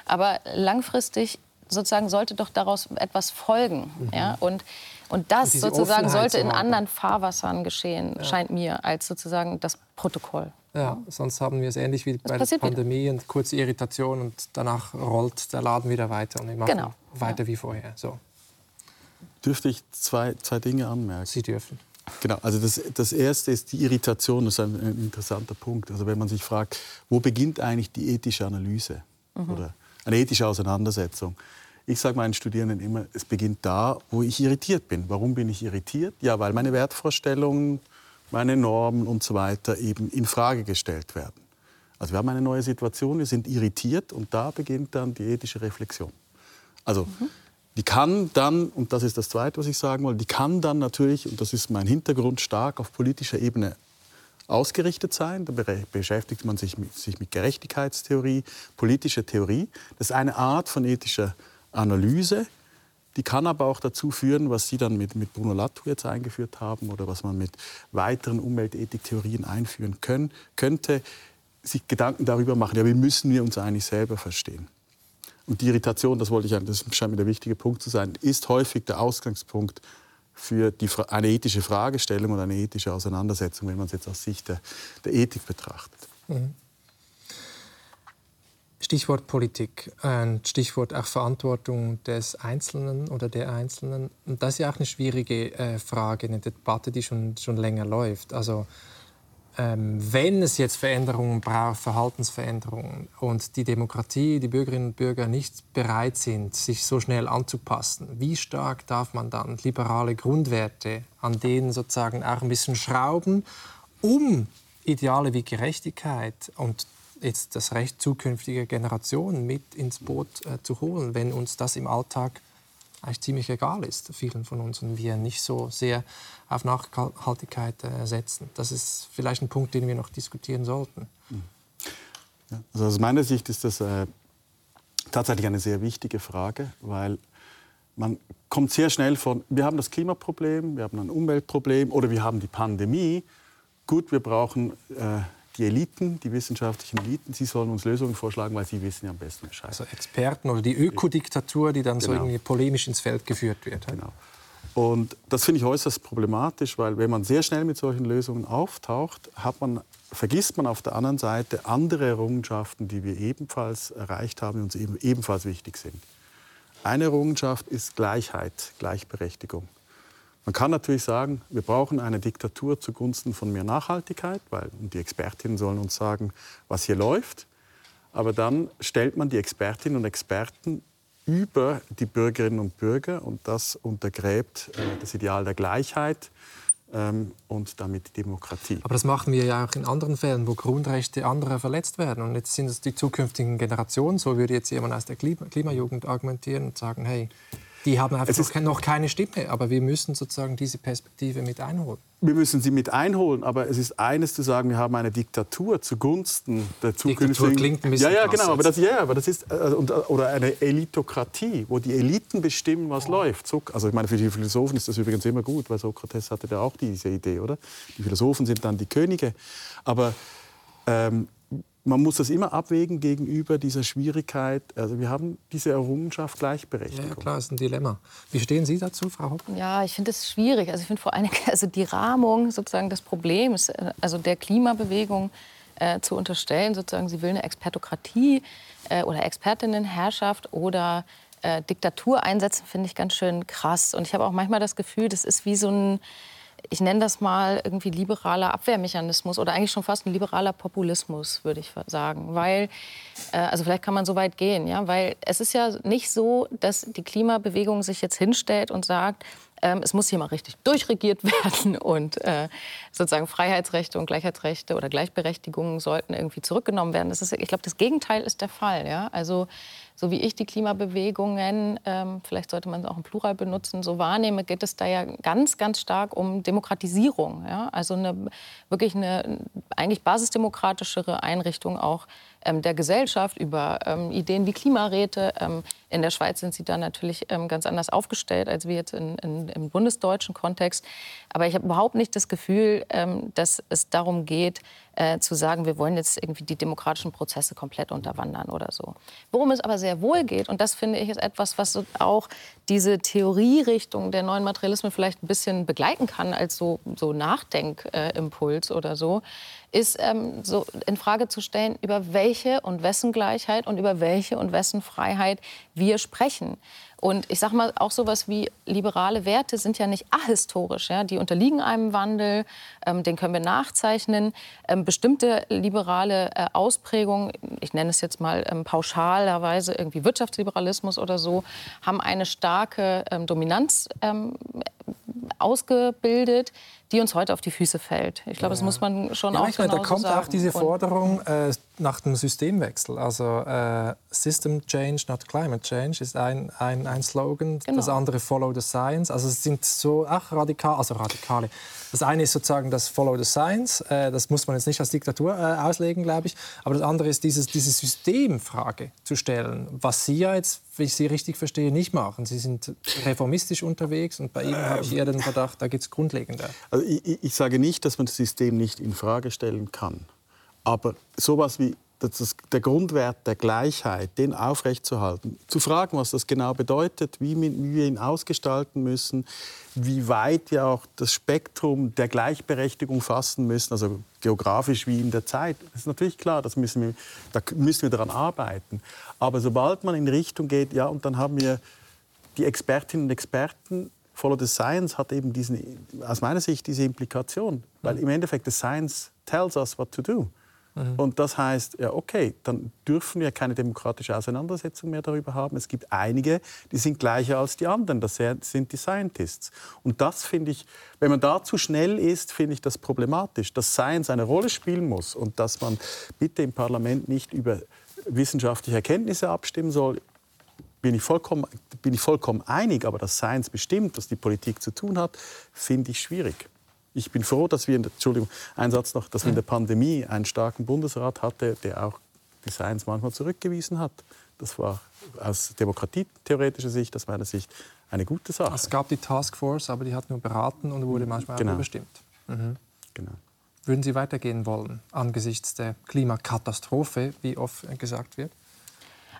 Aber langfristig sozusagen sollte doch daraus etwas folgen. Mhm. Ja? Und, und das und sozusagen sollte in anderen Fahrwassern geschehen, ja. scheint mir, als sozusagen das Protokoll. Ja, sonst haben wir es ähnlich wie bei der Pandemie wieder. und kurze Irritation und danach rollt der Laden wieder weiter und wir machen genau. weiter ja. wie vorher. So. Dürfte ich zwei, zwei Dinge anmerken? Sie dürfen. Genau, also das, das erste ist die Irritation, das ist ein, ein, interessanter Punkt. Also wenn man sich fragt, wo beginnt eigentlich die ethische Analyse mhm. oder eine ethische Auseinandersetzung? Ich sage meinen Studierenden immer, es beginnt da, wo ich irritiert bin. Warum bin ich irritiert? Ja, weil meine Wertvorstellungen, meine Normen und so weiter eben in Frage gestellt werden. Also wir haben eine neue Situation, wir sind irritiert und da beginnt dann die ethische Reflexion. Also mhm die kann dann, und das ist das Zweite, was ich sagen wollte, die kann dann natürlich, und das ist mein Hintergrund, stark auf politischer Ebene ausgerichtet sein. Da beschäftigt man sich mit, sich mit Gerechtigkeitstheorie, politischer Theorie. Das ist eine Art von ethischer Analyse. Die kann aber auch dazu führen, was Sie dann mit, mit Bruno Latour jetzt eingeführt haben oder was man mit weiteren Umweltethiktheorien einführen können, könnte, sich Gedanken darüber machen, ja, wie müssen wir uns eigentlich selber verstehen. Und die Irritation, das wollte ich, das scheint mir der wichtige Punkt zu sein, ist häufig der Ausgangspunkt für die, eine ethische Fragestellung oder eine ethische Auseinandersetzung, wenn man es jetzt aus Sicht der, der Ethik betrachtet. Mhm. Stichwort Politik, Stichwort auch Verantwortung des Einzelnen oder der Einzelnen. Und das ist ja auch eine schwierige äh, Frage, eine Debatte, die schon, schon länger läuft. Also wenn es jetzt Veränderungen braucht, Verhaltensveränderungen und die Demokratie, die Bürgerinnen und Bürger nicht bereit sind, sich so schnell anzupassen, wie stark darf man dann liberale Grundwerte an denen sozusagen auch ein bisschen schrauben, um Ideale wie Gerechtigkeit und jetzt das Recht zukünftiger Generationen mit ins Boot äh, zu holen, wenn uns das im Alltag eigentlich ziemlich egal ist, vielen von uns, und wir nicht so sehr auf Nachhaltigkeit äh, setzen. Das ist vielleicht ein Punkt, den wir noch diskutieren sollten. Also aus meiner Sicht ist das äh, tatsächlich eine sehr wichtige Frage, weil man kommt sehr schnell von, wir haben das Klimaproblem, wir haben ein Umweltproblem oder wir haben die Pandemie. Gut, wir brauchen äh, die Eliten, die wissenschaftlichen Eliten, sie sollen uns Lösungen vorschlagen, weil sie wissen ja am besten Bescheid. Also Experten oder die Ökodiktatur, die dann genau. so irgendwie polemisch ins Feld geführt wird. Genau. Und das finde ich äußerst problematisch, weil wenn man sehr schnell mit solchen Lösungen auftaucht, hat man, vergisst man auf der anderen Seite andere Errungenschaften, die wir ebenfalls erreicht haben und uns eben, ebenfalls wichtig sind. eine Errungenschaft ist Gleichheit, Gleichberechtigung. Man kann natürlich sagen, wir brauchen eine Diktatur zugunsten von mehr Nachhaltigkeit, weil die Expertinnen sollen uns sagen, was hier läuft. Aber dann stellt man die Expertinnen und Experten über die Bürgerinnen und Bürger und das untergräbt äh, das Ideal der Gleichheit ähm, und damit die Demokratie. Aber das machen wir ja auch in anderen Fällen, wo Grundrechte anderer verletzt werden. Und jetzt sind es die zukünftigen Generationen, so würde jetzt jemand aus der Klimajugend argumentieren und sagen, hey, die haben einfach noch keine Stimme, aber wir müssen sozusagen diese Perspektive mit einholen. Wir müssen sie mit einholen, aber es ist eines zu sagen, wir haben eine Diktatur zugunsten der zukünftigen. Diktatur klingt ein bisschen Ja, ja, genau, aber das, ja, aber das ist äh, oder eine Elitokratie, wo die Eliten bestimmen, was oh. läuft. Also ich meine, für die Philosophen ist das übrigens immer gut, weil Sokrates hatte da auch diese Idee, oder? Die Philosophen sind dann die Könige, aber ähm, man muss das immer abwägen gegenüber dieser Schwierigkeit. Also wir haben diese Errungenschaft Gleichberechtigung. Ja, klar, ist ein Dilemma. Wie stehen Sie dazu, Frau Hopp? Ja, ich finde es schwierig. Also ich finde vor allem also die Rahmung sozusagen des Problems, äh, also der Klimabewegung äh, zu unterstellen, sozusagen sie will eine Expertokratie äh, oder Expertinnenherrschaft oder äh, Diktatur einsetzen, finde ich ganz schön krass. Und ich habe auch manchmal das Gefühl, das ist wie so ein ich nenne das mal irgendwie liberaler Abwehrmechanismus oder eigentlich schon fast ein liberaler Populismus, würde ich sagen. Weil, äh, also vielleicht kann man so weit gehen, ja, weil es ist ja nicht so, dass die Klimabewegung sich jetzt hinstellt und sagt, ähm, es muss hier mal richtig durchregiert werden und äh, sozusagen Freiheitsrechte und Gleichheitsrechte oder Gleichberechtigung sollten irgendwie zurückgenommen werden. Das ist, ich glaube, das Gegenteil ist der Fall. Ja? Also so wie ich die Klimabewegungen, ähm, vielleicht sollte man es auch im Plural benutzen, so wahrnehme, geht es da ja ganz, ganz stark um Demokratisierung. Ja? Also eine, wirklich eine eigentlich basisdemokratischere Einrichtung auch der Gesellschaft über ähm, Ideen wie Klimaräte. Ähm, in der Schweiz sind sie da natürlich ähm, ganz anders aufgestellt als wir jetzt in, in, im bundesdeutschen Kontext. Aber ich habe überhaupt nicht das Gefühl, ähm, dass es darum geht, äh, zu sagen, wir wollen jetzt irgendwie die demokratischen Prozesse komplett unterwandern oder so. Worum es aber sehr wohl geht, und das finde ich ist etwas, was so auch diese Theorierichtung der neuen Materialismen vielleicht ein bisschen begleiten kann als so, so Nachdenkimpuls äh, oder so, ist ähm, so in Frage zu stellen, über welche und wessen Gleichheit und über welche und wessen Freiheit wir sprechen. Und ich sage mal, auch sowas wie liberale Werte sind ja nicht ahistorisch. Ja? Die unterliegen einem Wandel, ähm, den können wir nachzeichnen. Ähm, bestimmte liberale äh, Ausprägungen, ich nenne es jetzt mal ähm, pauschalerweise irgendwie Wirtschaftsliberalismus oder so, haben eine starke ähm, Dominanz ähm, ausgebildet, die uns heute auf die Füße fällt. Ich glaube, das muss man schon ja, auch meine, Da kommt sagen. auch diese Forderung äh, nach dem Systemwechsel. Also äh, System Change, not Climate Change ist ein, ein, ein Slogan. Genau. Das andere Follow the Science. Also es sind so ach, radikal, also radikale. Das eine ist sozusagen das Follow the Science. Äh, das muss man jetzt nicht als Diktatur äh, auslegen, glaube ich. Aber das andere ist dieses, diese Systemfrage zu stellen, was Sie ja jetzt, wenn ich Sie richtig verstehe, nicht machen. Sie sind reformistisch unterwegs und bei Ihnen habe ich eher den Verdacht, da gibt es grundlegende. Also ich, ich sage nicht, dass man das System nicht in Frage stellen kann. Aber sowas wie das, der Grundwert der Gleichheit, den aufrechtzuerhalten, zu fragen, was das genau bedeutet, wie, wir ihn ausgestalten müssen, wie weit wir auch das Spektrum der Gleichberechtigung fassen müssen, also geografisch wie in der Zeit. Das ist natürlich klar, das müssen wir, da müssen wir daran arbeiten. Aber sobald man in Richtung geht, ja, und dann haben wir die Expertinnen und Experten Follow the Science hat eben diesen, aus meiner Sicht diese Implikation. Weil mhm. im Endeffekt, the Science tells us what to do. Mhm. Und das heißt, ja, okay, dann dürfen wir keine demokratische Auseinandersetzung mehr darüber haben. Es gibt einige, die sind gleicher als die anderen. Das sind die Scientists. Und das finde ich, wenn man da zu schnell ist, finde ich das problematisch. Dass Science eine Rolle spielen muss und dass man bitte im Parlament nicht über wissenschaftliche Erkenntnisse abstimmen soll, bin ich, vollkommen, bin ich vollkommen einig, aber dass Science bestimmt, dass die Politik zu tun hat, finde ich schwierig. Ich bin froh, dass wir, in der, Entschuldigung, ein Satz noch, dass wir in der Pandemie einen starken Bundesrat hatten, der auch die Science manchmal zurückgewiesen hat. Das war aus demokratietheoretischer Sicht, aus meiner Sicht, eine gute Sache. Es gab die Taskforce, aber die hat nur beraten und wurde manchmal genau. auch überstimmt. Mhm. Genau. Würden Sie weitergehen wollen angesichts der Klimakatastrophe, wie oft gesagt wird?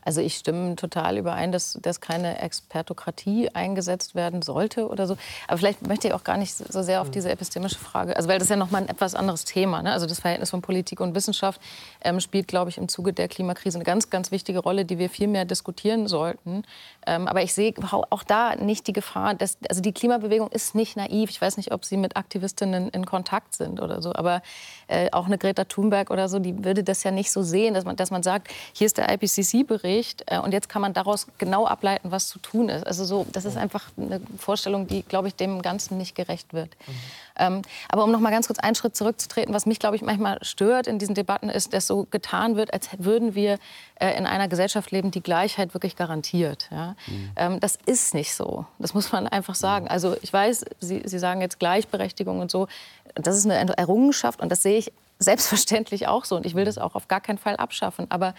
Also ich stimme total überein, dass, dass keine Expertokratie eingesetzt werden sollte oder so. Aber vielleicht möchte ich auch gar nicht so sehr auf hm. diese epistemische Frage, also weil das ist ja noch mal ein etwas anderes Thema. Ne? Also das Verhältnis von Politik und Wissenschaft ähm, spielt, glaube ich, im Zuge der Klimakrise eine ganz, ganz wichtige Rolle, die wir viel mehr diskutieren sollten. Ähm, aber ich sehe auch da nicht die Gefahr, dass, also die Klimabewegung ist nicht naiv. Ich weiß nicht, ob Sie mit Aktivistinnen in Kontakt sind oder so, aber äh, auch eine Greta Thunberg oder so, die würde das ja nicht so sehen, dass man, dass man sagt, hier ist der IPCC-Bericht äh, und jetzt kann man daraus genau ableiten, was zu tun ist. Also so, das ist einfach eine Vorstellung, die, glaube ich, dem Ganzen nicht gerecht wird. Mhm. Ähm, aber um noch mal ganz kurz einen Schritt zurückzutreten, was mich, glaube ich, manchmal stört in diesen Debatten, ist, dass so getan wird, als würden wir äh, in einer Gesellschaft leben, die Gleichheit wirklich garantiert. Ja? Mhm. Ähm, das ist nicht so. Das muss man einfach sagen. Mhm. Also ich weiß, Sie, Sie sagen jetzt Gleichberechtigung und so. Das ist eine Errungenschaft und das sehe ich selbstverständlich auch so. Und ich will das auch auf gar keinen Fall abschaffen. Aber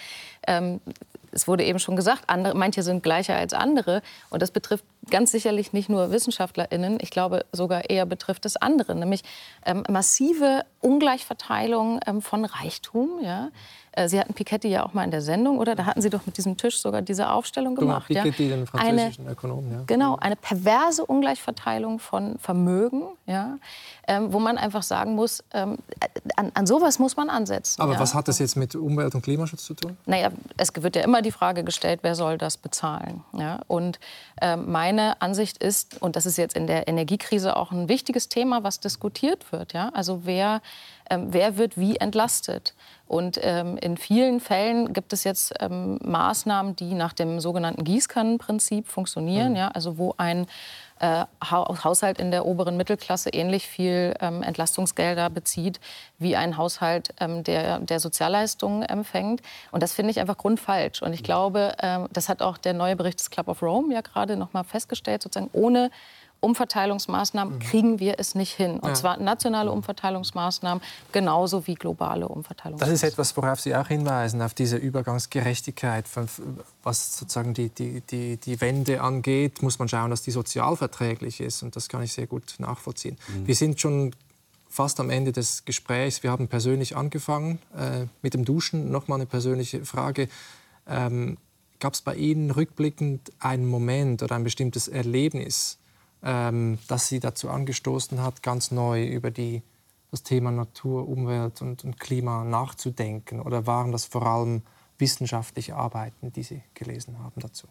ähm, es wurde eben schon gesagt, andere, manche sind gleicher als andere. Und das betrifft ganz sicherlich nicht nur WissenschaftlerInnen. Ich glaube, sogar eher betrifft es andere, nämlich ähm, massive Ungleichverteilung ähm, von Reichtum. Ja? Äh, Sie hatten Piketty ja auch mal in der Sendung, oder? Da hatten Sie doch mit diesem Tisch sogar diese Aufstellung gemacht. Genau, Piketty, ja? den französischen eine, Ökonom. Ja. Genau, eine perverse Ungleichverteilung von Vermögen, ja? Ähm, wo man einfach sagen muss, ähm, an, an, sowas muss man ansetzen. Aber ja? was hat das jetzt mit Umwelt- und Klimaschutz zu tun? Naja, es wird ja immer die Frage gestellt, wer soll das bezahlen? Ja? Und äh, meine Ansicht ist, und das ist jetzt in der Energiekrise auch ein wichtiges Thema, was diskutiert wird, ja? also wer, ähm, wer wird wie entlastet? Und ähm, in vielen Fällen gibt es jetzt ähm, Maßnahmen, die nach dem sogenannten Gießkannenprinzip funktionieren. Mhm. Ja? Also wo ein äh, Haushalt in der oberen Mittelklasse ähnlich viel ähm, Entlastungsgelder bezieht wie ein Haushalt, ähm, der, der Sozialleistungen empfängt. Und das finde ich einfach grundfalsch. Und ich glaube, ähm, das hat auch der neue Bericht des Club of Rome ja gerade noch mal festgestellt, sozusagen ohne Umverteilungsmaßnahmen mhm. kriegen wir es nicht hin. Und ja. zwar nationale Umverteilungsmaßnahmen genauso wie globale Umverteilungsmaßnahmen. Das ist etwas, worauf Sie auch hinweisen, auf diese Übergangsgerechtigkeit. Was sozusagen die, die, die, die Wende angeht, muss man schauen, dass die sozial verträglich ist. Und das kann ich sehr gut nachvollziehen. Mhm. Wir sind schon fast am Ende des Gesprächs. Wir haben persönlich angefangen äh, mit dem Duschen. Noch mal eine persönliche Frage. Ähm, Gab es bei Ihnen rückblickend einen Moment oder ein bestimmtes Erlebnis, ähm, das sie dazu angestoßen hat, ganz neu über die, das Thema Natur, Umwelt und, und Klima nachzudenken? Oder waren das vor allem wissenschaftliche Arbeiten, die Sie gelesen haben dazu?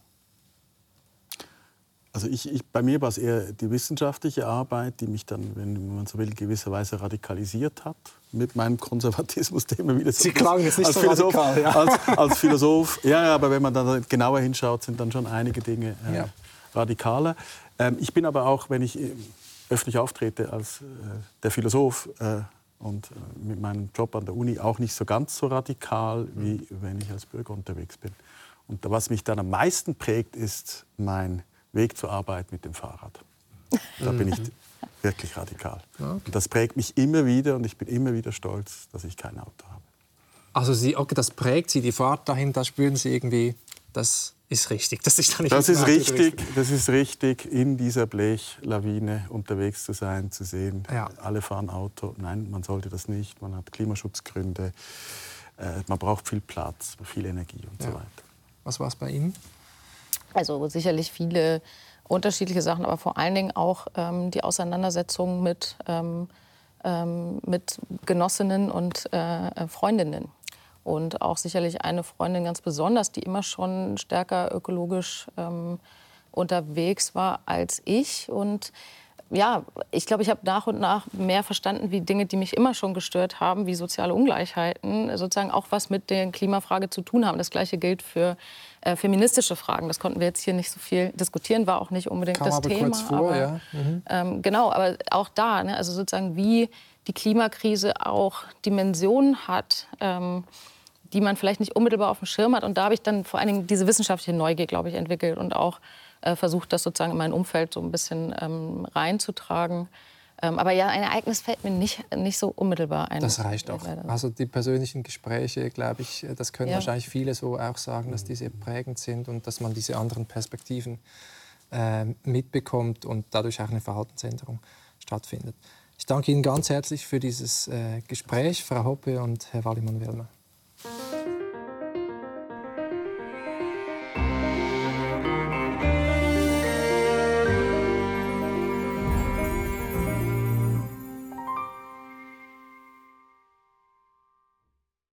Also ich, ich, bei mir war es eher die wissenschaftliche Arbeit, die mich dann, wenn man so will, gewisserweise radikalisiert hat mit meinem Konservatismus, den man wieder so Sie klangen jetzt nicht als so Philosoph, radikal, ja. als, als, Philosoph, ja, ja, aber wenn man dann genauer hinschaut, sind dann schon einige Dinge äh, ja. radikaler. Ähm, ich bin aber auch, wenn ich äh, öffentlich auftrete als äh, der Philosoph äh, und mit meinem Job an der Uni auch nicht so ganz so radikal, wie wenn ich als Bürger unterwegs bin. Und was mich dann am meisten prägt, ist mein Weg zur Arbeit mit dem Fahrrad. Da bin ich mhm. wirklich radikal. Und das prägt mich immer wieder und ich bin immer wieder stolz, dass ich kein Auto habe. Also Sie, okay, das prägt Sie, die Fahrt dahin, da spüren Sie irgendwie das ist richtig. Das ist, das ist richtig, das ist richtig, in dieser Blechlawine unterwegs zu sein, zu sehen, ja. alle fahren Auto. Nein, man sollte das nicht. Man hat Klimaschutzgründe, äh, man braucht viel Platz, viel Energie und ja. so weiter. Was war es bei Ihnen? Also sicherlich viele unterschiedliche Sachen, aber vor allen Dingen auch ähm, die Auseinandersetzung mit, ähm, ähm, mit Genossinnen und äh, Freundinnen und auch sicherlich eine Freundin ganz besonders, die immer schon stärker ökologisch ähm, unterwegs war als ich. Und ja, ich glaube, ich habe nach und nach mehr verstanden, wie Dinge, die mich immer schon gestört haben, wie soziale Ungleichheiten, sozusagen auch was mit der Klimafrage zu tun haben. Das Gleiche gilt für äh, feministische Fragen. Das konnten wir jetzt hier nicht so viel diskutieren, war auch nicht unbedingt Kam das Thema. Kurz vor, aber, ja. Mhm. ähm, genau, aber auch da, ne, also sozusagen wie die Klimakrise auch Dimensionen hat. Ähm, die man vielleicht nicht unmittelbar auf dem Schirm hat. Und da habe ich dann vor allen Dingen diese wissenschaftliche Neugier, glaube ich, entwickelt und auch äh, versucht, das sozusagen in mein Umfeld so ein bisschen ähm, reinzutragen. Ähm, aber ja, ein Ereignis fällt mir nicht, nicht so unmittelbar ein. Das reicht auch. Also die persönlichen Gespräche, glaube ich, äh, das können ja. wahrscheinlich viele so auch sagen, dass diese prägend sind und dass man diese anderen Perspektiven äh, mitbekommt und dadurch auch eine Verhaltensänderung stattfindet. Ich danke Ihnen ganz herzlich für dieses äh, Gespräch, Frau Hoppe und Herr Wallimann-Wilmer.